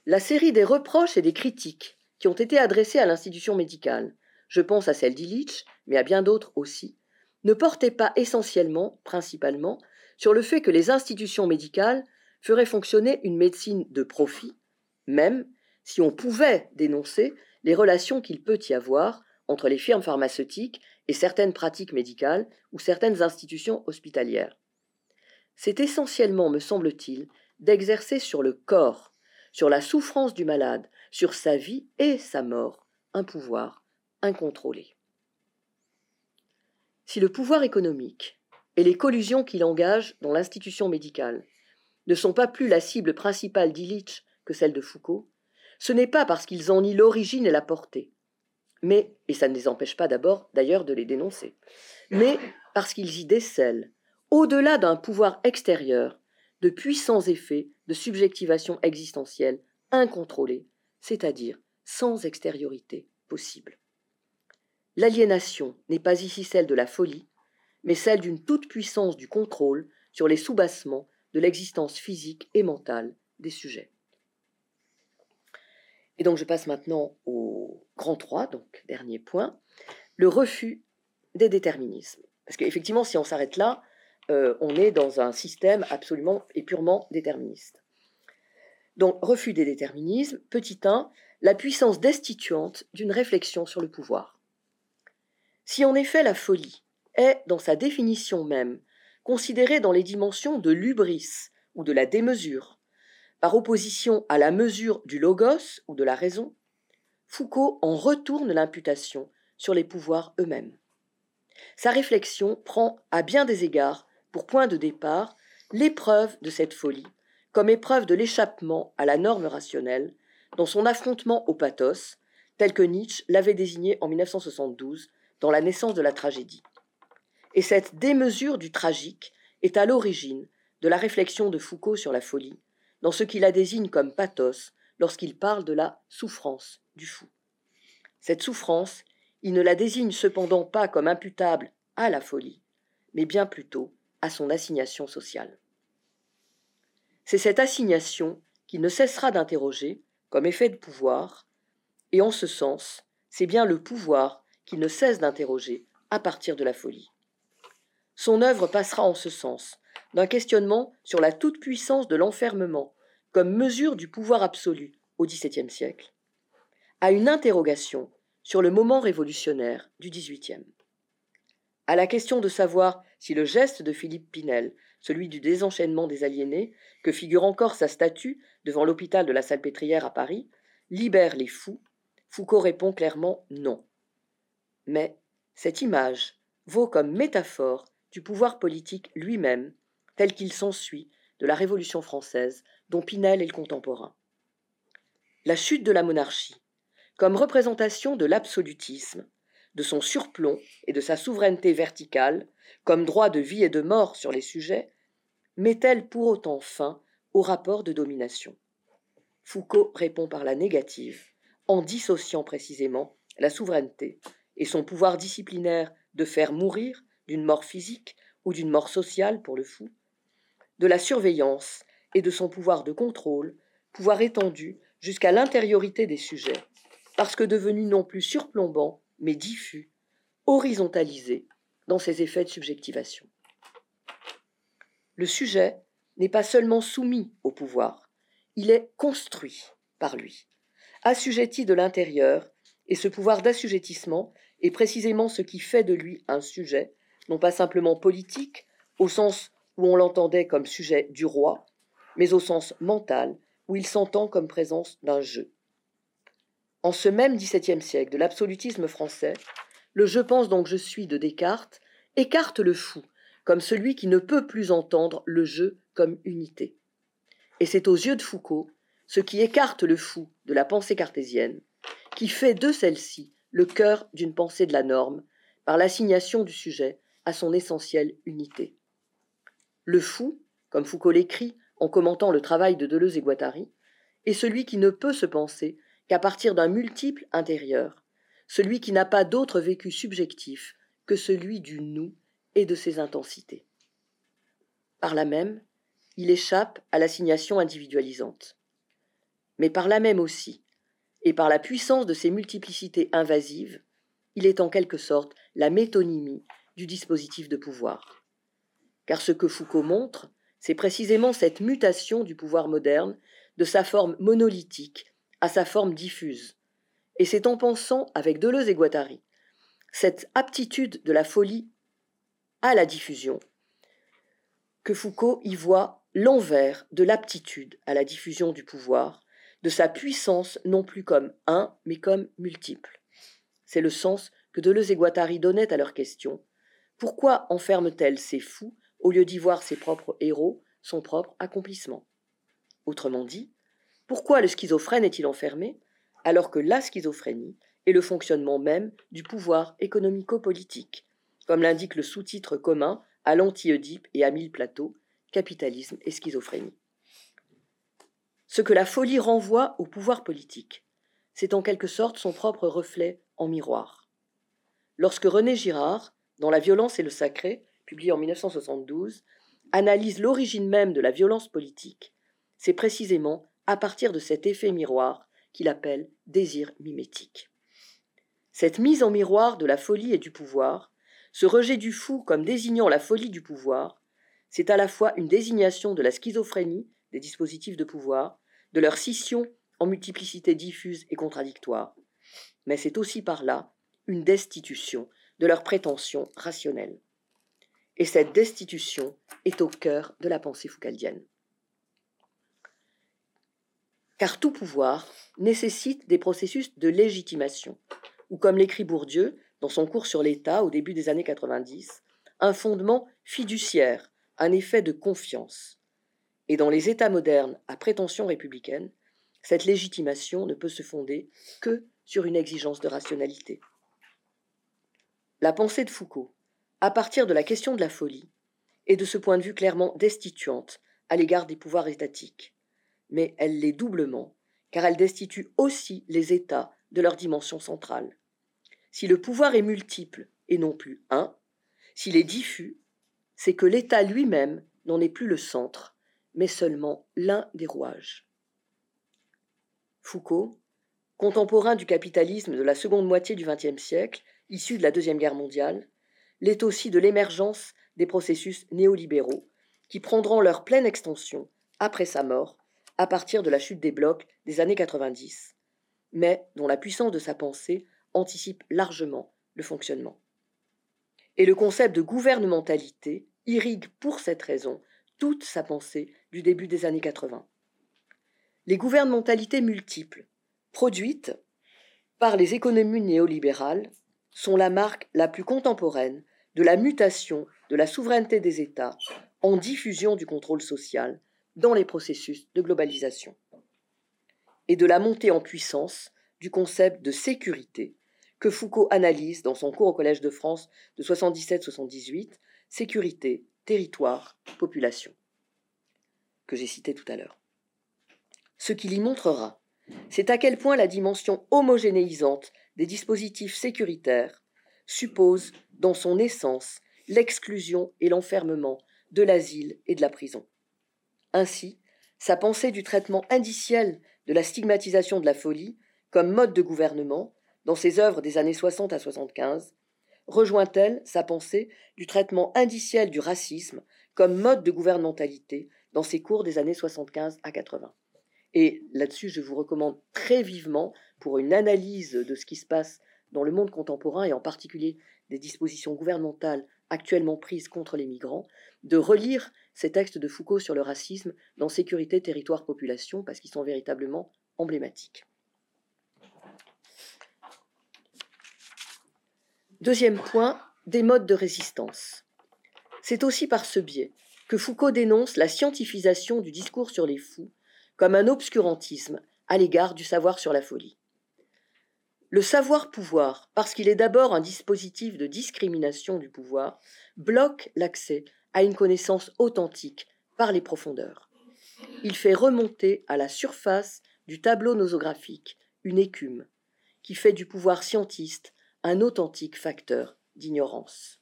La série des reproches et des critiques qui ont été adressées à l'institution médicale, je pense à celle d'Illich, mais à bien d'autres aussi, ne portait pas essentiellement, principalement, sur le fait que les institutions médicales feraient fonctionner une médecine de profit, même si on pouvait dénoncer les relations qu'il peut y avoir entre les firmes pharmaceutiques et certaines pratiques médicales ou certaines institutions hospitalières. C'est essentiellement, me semble-t-il, d'exercer sur le corps, sur la souffrance du malade, sur sa vie et sa mort, un pouvoir incontrôlé. Si le pouvoir économique et les collusions qu'il engage dans l'institution médicale ne sont pas plus la cible principale d'Illich que celle de Foucault, ce n'est pas parce qu'ils en nient l'origine et la portée, mais, et ça ne les empêche pas d'abord d'ailleurs de les dénoncer, mais parce qu'ils y décèlent, au-delà d'un pouvoir extérieur, de puissants effets de subjectivation existentielle incontrôlée, c'est-à-dire sans extériorité possible. L'aliénation n'est pas ici celle de la folie, mais celle d'une toute-puissance du contrôle sur les soubassements de l'existence physique et mentale des sujets. Et donc je passe maintenant au grand 3, donc dernier point, le refus des déterminismes. Parce qu'effectivement, si on s'arrête là, euh, on est dans un système absolument et purement déterministe. Donc, refus des déterminismes. Petit 1, la puissance destituante d'une réflexion sur le pouvoir. Si en effet la folie est, dans sa définition même, considérée dans les dimensions de l'ubris ou de la démesure, par opposition à la mesure du logos ou de la raison, Foucault en retourne l'imputation sur les pouvoirs eux-mêmes. Sa réflexion prend à bien des égards pour point de départ l'épreuve de cette folie, comme épreuve de l'échappement à la norme rationnelle, dans son affrontement au pathos, tel que Nietzsche l'avait désigné en 1972 dans La naissance de la tragédie. Et cette démesure du tragique est à l'origine de la réflexion de Foucault sur la folie, dans ce qu'il la désigne comme pathos lorsqu'il parle de la souffrance du fou. Cette souffrance, il ne la désigne cependant pas comme imputable à la folie, mais bien plutôt à son assignation sociale. C'est cette assignation qu'il ne cessera d'interroger comme effet de pouvoir, et en ce sens, c'est bien le pouvoir qu'il ne cesse d'interroger à partir de la folie. Son œuvre passera en ce sens d'un questionnement sur la toute-puissance de l'enfermement comme mesure du pouvoir absolu au XVIIe siècle, à une interrogation sur le moment révolutionnaire du XVIIIe. À la question de savoir si le geste de Philippe Pinel, celui du désenchaînement des aliénés, que figure encore sa statue devant l'hôpital de la Salpêtrière à Paris, libère les fous, Foucault répond clairement non. Mais cette image vaut comme métaphore du pouvoir politique lui-même, tel qu'il s'ensuit de la Révolution française, dont Pinel est le contemporain. La chute de la monarchie, comme représentation de l'absolutisme, de son surplomb et de sa souveraineté verticale, comme droit de vie et de mort sur les sujets, met-elle pour autant fin au rapport de domination Foucault répond par la négative, en dissociant précisément la souveraineté et son pouvoir disciplinaire de faire mourir d'une mort physique ou d'une mort sociale pour le fou, de la surveillance et de son pouvoir de contrôle, pouvoir étendu jusqu'à l'intériorité des sujets, parce que devenu non plus surplombant, mais diffus, horizontalisé dans ses effets de subjectivation. Le sujet n'est pas seulement soumis au pouvoir, il est construit par lui, assujetti de l'intérieur, et ce pouvoir d'assujettissement est précisément ce qui fait de lui un sujet, non pas simplement politique, au sens où on l'entendait comme sujet du roi, mais au sens mental, où il s'entend comme présence d'un jeu. En ce même XVIIe siècle de l'absolutisme français, le je pense donc je suis de Descartes écarte le fou comme celui qui ne peut plus entendre le jeu comme unité. Et c'est aux yeux de Foucault ce qui écarte le fou de la pensée cartésienne, qui fait de celle-ci le cœur d'une pensée de la norme, par l'assignation du sujet à son essentielle unité. Le fou, comme Foucault l'écrit en commentant le travail de Deleuze et Guattari, est celui qui ne peut se penser qu'à partir d'un multiple intérieur, celui qui n'a pas d'autre vécu subjectif que celui du nous et de ses intensités. Par là même, il échappe à l'assignation individualisante. Mais par là même aussi, et par la puissance de ses multiplicités invasives, il est en quelque sorte la métonymie du dispositif de pouvoir. Car ce que Foucault montre, c'est précisément cette mutation du pouvoir moderne de sa forme monolithique à sa forme diffuse. Et c'est en pensant avec Deleuze et Guattari cette aptitude de la folie à la diffusion que Foucault y voit l'envers de l'aptitude à la diffusion du pouvoir, de sa puissance non plus comme un, mais comme multiple. C'est le sens que Deleuze et Guattari donnaient à leur question. Pourquoi enferme-t-elle ces fous au lieu d'y voir ses propres héros, son propre accomplissement Autrement dit, pourquoi le schizophrène est-il enfermé alors que la schizophrénie est le fonctionnement même du pouvoir économico-politique, comme l'indique le sous-titre commun à l'anti-Oedipe et à mille plateaux, Capitalisme et schizophrénie. Ce que la folie renvoie au pouvoir politique, c'est en quelque sorte son propre reflet en miroir. Lorsque René Girard, dans La violence et le sacré, publié en 1972, analyse l'origine même de la violence politique, c'est précisément à partir de cet effet miroir qu'il appelle désir mimétique. Cette mise en miroir de la folie et du pouvoir, ce rejet du fou comme désignant la folie du pouvoir, c'est à la fois une désignation de la schizophrénie des dispositifs de pouvoir, de leur scission en multiplicité diffuse et contradictoire, mais c'est aussi par là une destitution de leurs prétentions rationnelles. Et cette destitution est au cœur de la pensée foucaldienne car tout pouvoir nécessite des processus de légitimation, ou comme l'écrit Bourdieu dans son cours sur l'État au début des années 90, un fondement fiduciaire, un effet de confiance. Et dans les États modernes à prétention républicaine, cette légitimation ne peut se fonder que sur une exigence de rationalité. La pensée de Foucault, à partir de la question de la folie, est de ce point de vue clairement destituante à l'égard des pouvoirs étatiques mais elle l'est doublement, car elle destitue aussi les États de leur dimension centrale. Si le pouvoir est multiple et non plus un, s'il est diffus, c'est que l'État lui-même n'en est plus le centre, mais seulement l'un des rouages. Foucault, contemporain du capitalisme de la seconde moitié du XXe siècle, issu de la Deuxième Guerre mondiale, l'est aussi de l'émergence des processus néolibéraux qui prendront leur pleine extension après sa mort à partir de la chute des blocs des années 90, mais dont la puissance de sa pensée anticipe largement le fonctionnement. Et le concept de gouvernementalité irrigue pour cette raison toute sa pensée du début des années 80. Les gouvernementalités multiples, produites par les économies néolibérales, sont la marque la plus contemporaine de la mutation de la souveraineté des États en diffusion du contrôle social dans les processus de globalisation et de la montée en puissance du concept de sécurité que Foucault analyse dans son cours au Collège de France de 77-78, Sécurité, territoire, population, que j'ai cité tout à l'heure. Ce qu'il y montrera, c'est à quel point la dimension homogénéisante des dispositifs sécuritaires suppose dans son essence l'exclusion et l'enfermement de l'asile et de la prison. Ainsi, sa pensée du traitement indiciel de la stigmatisation de la folie comme mode de gouvernement, dans ses œuvres des années 60 à 75, rejoint-elle sa pensée du traitement indiciel du racisme comme mode de gouvernementalité dans ses cours des années 75 à 80. Et là-dessus, je vous recommande très vivement, pour une analyse de ce qui se passe dans le monde contemporain et en particulier des dispositions gouvernementales actuellement prises contre les migrants, de relire ces textes de Foucault sur le racisme dans Sécurité, territoire, population, parce qu'ils sont véritablement emblématiques. Deuxième point, des modes de résistance. C'est aussi par ce biais que Foucault dénonce la scientifisation du discours sur les fous comme un obscurantisme à l'égard du savoir sur la folie. Le savoir-pouvoir, parce qu'il est d'abord un dispositif de discrimination du pouvoir, bloque l'accès à une connaissance authentique par les profondeurs. Il fait remonter à la surface du tableau nosographique une écume qui fait du pouvoir scientiste un authentique facteur d'ignorance.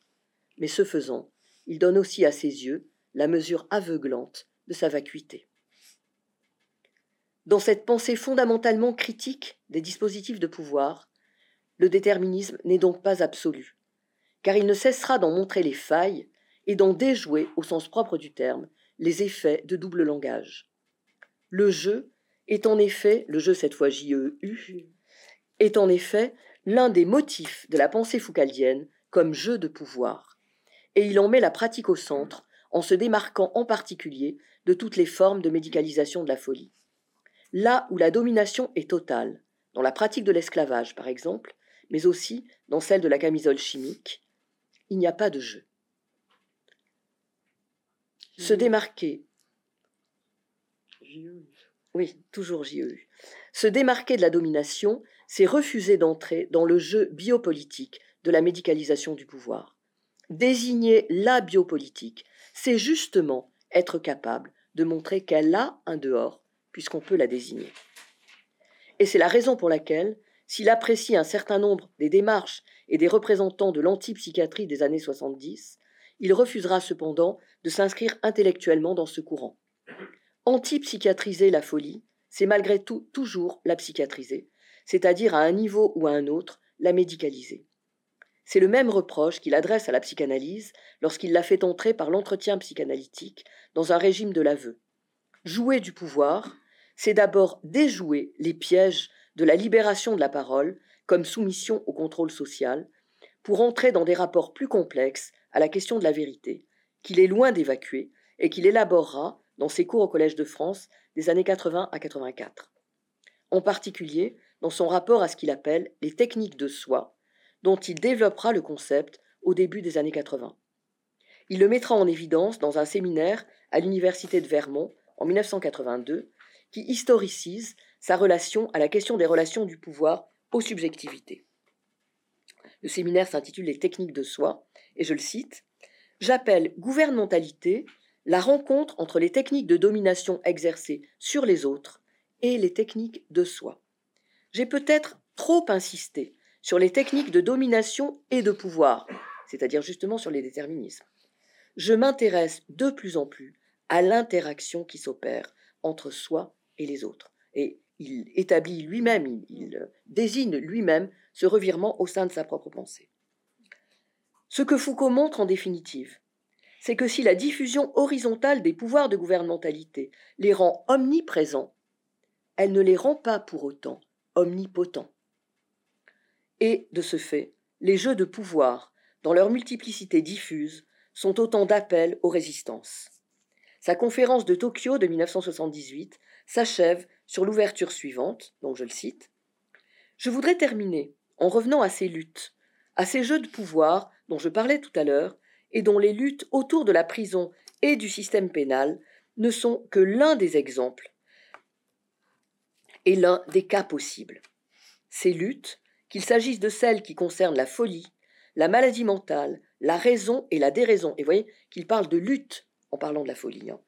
Mais ce faisant, il donne aussi à ses yeux la mesure aveuglante de sa vacuité. Dans cette pensée fondamentalement critique des dispositifs de pouvoir, le déterminisme n'est donc pas absolu. car il ne cessera d'en montrer les failles et d'en déjouer, au sens propre du terme, les effets de double langage. Le jeu est en effet, le jeu cette fois J-E-U, est en effet l'un des motifs de la pensée foucaldienne comme jeu de pouvoir, et il en met la pratique au centre en se démarquant en particulier de toutes les formes de médicalisation de la folie. Là où la domination est totale, dans la pratique de l'esclavage par exemple, mais aussi dans celle de la camisole chimique, il n'y a pas de jeu. Se démarquer. Oui, toujours JEU. Se démarquer de la domination, c'est refuser d'entrer dans le jeu biopolitique de la médicalisation du pouvoir. Désigner la biopolitique, c'est justement être capable de montrer qu'elle a un dehors, puisqu'on peut la désigner. Et c'est la raison pour laquelle, s'il apprécie un certain nombre des démarches et des représentants de l'antipsychiatrie des années 70, il refusera cependant de s'inscrire intellectuellement dans ce courant. Antipsychiatriser la folie, c'est malgré tout toujours la psychiatriser, c'est-à-dire à un niveau ou à un autre, la médicaliser. C'est le même reproche qu'il adresse à la psychanalyse lorsqu'il la fait entrer par l'entretien psychanalytique dans un régime de l'aveu. Jouer du pouvoir, c'est d'abord déjouer les pièges de la libération de la parole comme soumission au contrôle social, pour entrer dans des rapports plus complexes à la question de la vérité, qu'il est loin d'évacuer et qu'il élaborera dans ses cours au Collège de France des années 80 à 84. En particulier, dans son rapport à ce qu'il appelle les techniques de soi, dont il développera le concept au début des années 80. Il le mettra en évidence dans un séminaire à l'Université de Vermont en 1982, qui historicise sa relation à la question des relations du pouvoir aux subjectivités. Le séminaire s'intitule Les techniques de soi, et je le cite J'appelle gouvernementalité la rencontre entre les techniques de domination exercées sur les autres et les techniques de soi. J'ai peut-être trop insisté sur les techniques de domination et de pouvoir, c'est-à-dire justement sur les déterminismes. Je m'intéresse de plus en plus à l'interaction qui s'opère entre soi et les autres. Et il établit lui-même, il, désigne lui-même ce revirement au sein de sa propre pensée. Ce que Foucault montre en définitive, c'est que si la diffusion horizontale des pouvoirs de gouvernementalité les rend omniprésents, elle ne les rend pas pour autant omnipotents. Et, de ce fait, les jeux de pouvoir, dans leur multiplicité diffuse, sont autant d'appels aux résistances. Sa conférence de Tokyo de 1978 s'achève sur l'ouverture suivante, donc je le cite. Je voudrais terminer en revenant à ces luttes, à ces jeux de pouvoir dont je parlais tout à l'heure, et dont les luttes autour de la prison et du système pénal ne sont que l'un des exemples et l'un des cas possibles. Ces luttes, qu'il s'agisse de celles qui concernent la folie, la maladie mentale, la raison et la déraison, et vous voyez qu'il parle de lutte en parlant de la folie, hein.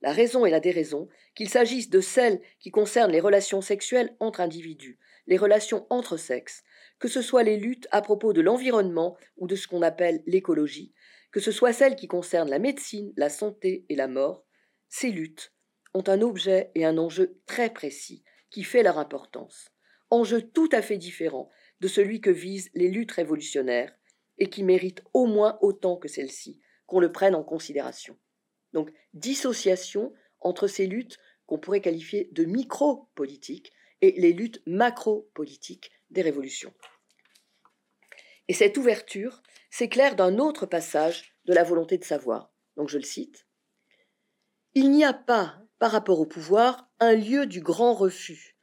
la raison et la déraison, qu'il s'agisse de celles qui concernent les relations sexuelles entre individus, les relations entre sexes, que ce soit les luttes à propos de l'environnement ou de ce qu'on appelle l'écologie, que ce soit celles qui concernent la médecine, la santé et la mort, ces luttes ont un objet et un enjeu très précis qui fait leur importance, enjeu tout à fait différent de celui que visent les luttes révolutionnaires et qui mérite au moins autant que celle-ci qu'on le prenne en considération. Donc, dissociation entre ces luttes qu'on pourrait qualifier de micro-politiques et les luttes macro-politiques des révolutions. Et cette ouverture s'éclaire d'un autre passage de la volonté de savoir. Donc je le cite. Il n'y a pas, par rapport au pouvoir, un lieu du grand refus,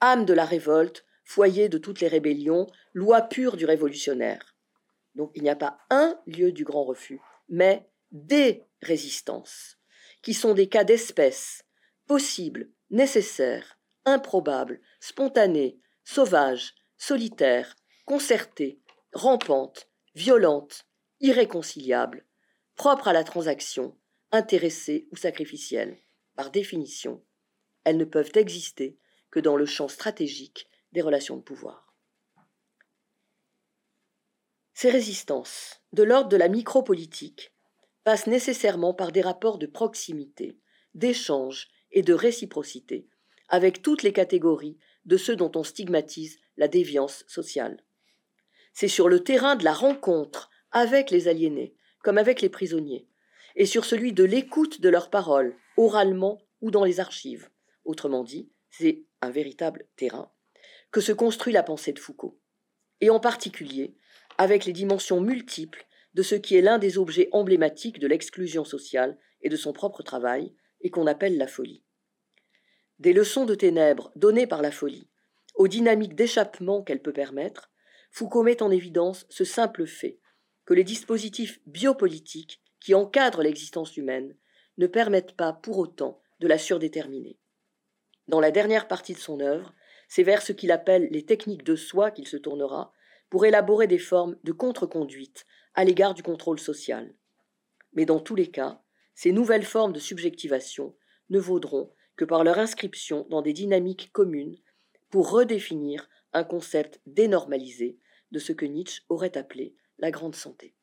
âme de la révolte, foyer de toutes les rébellions, loi pure du révolutionnaire. Donc il n'y a pas un lieu du grand refus, mais des résistances, qui sont des cas d'espèce, possibles, nécessaires, improbables, spontanés, sauvages, solitaires, concertés, rampantes, violentes, irréconciliables, propres à la transaction, intéressées ou sacrificielles. Par définition, elles ne peuvent exister que dans le champ stratégique des relations de pouvoir. Ces résistances, de l'ordre de la micropolitique, passent nécessairement par des rapports de proximité, d'échange et de réciprocité avec toutes les catégories de ceux dont on stigmatise la déviance sociale. C'est sur le terrain de la rencontre avec les aliénés, comme avec les prisonniers, et sur celui de l'écoute de leurs paroles, oralement ou dans les archives. Autrement dit, c'est un véritable terrain que se construit la pensée de Foucault, et en particulier avec les dimensions multiples de ce qui est l'un des objets emblématiques de l'exclusion sociale et de son propre travail, et qu'on appelle la folie. Des leçons de ténèbres données par la folie, aux dynamiques d'échappement qu'elle peut permettre, Foucault met en évidence ce simple fait que les dispositifs biopolitiques qui encadrent l'existence humaine ne permettent pas pour autant de la surdéterminer. Dans la dernière partie de son œuvre, c'est vers ce qu'il appelle les techniques de soi qu'il se tournera pour élaborer des formes de contre-conduite à l'égard du contrôle social. Mais dans tous les cas, ces nouvelles formes de subjectivation ne vaudront que par leur inscription dans des dynamiques communes pour redéfinir un concept dénormalisé de ce que Nietzsche aurait appelé la grande santé.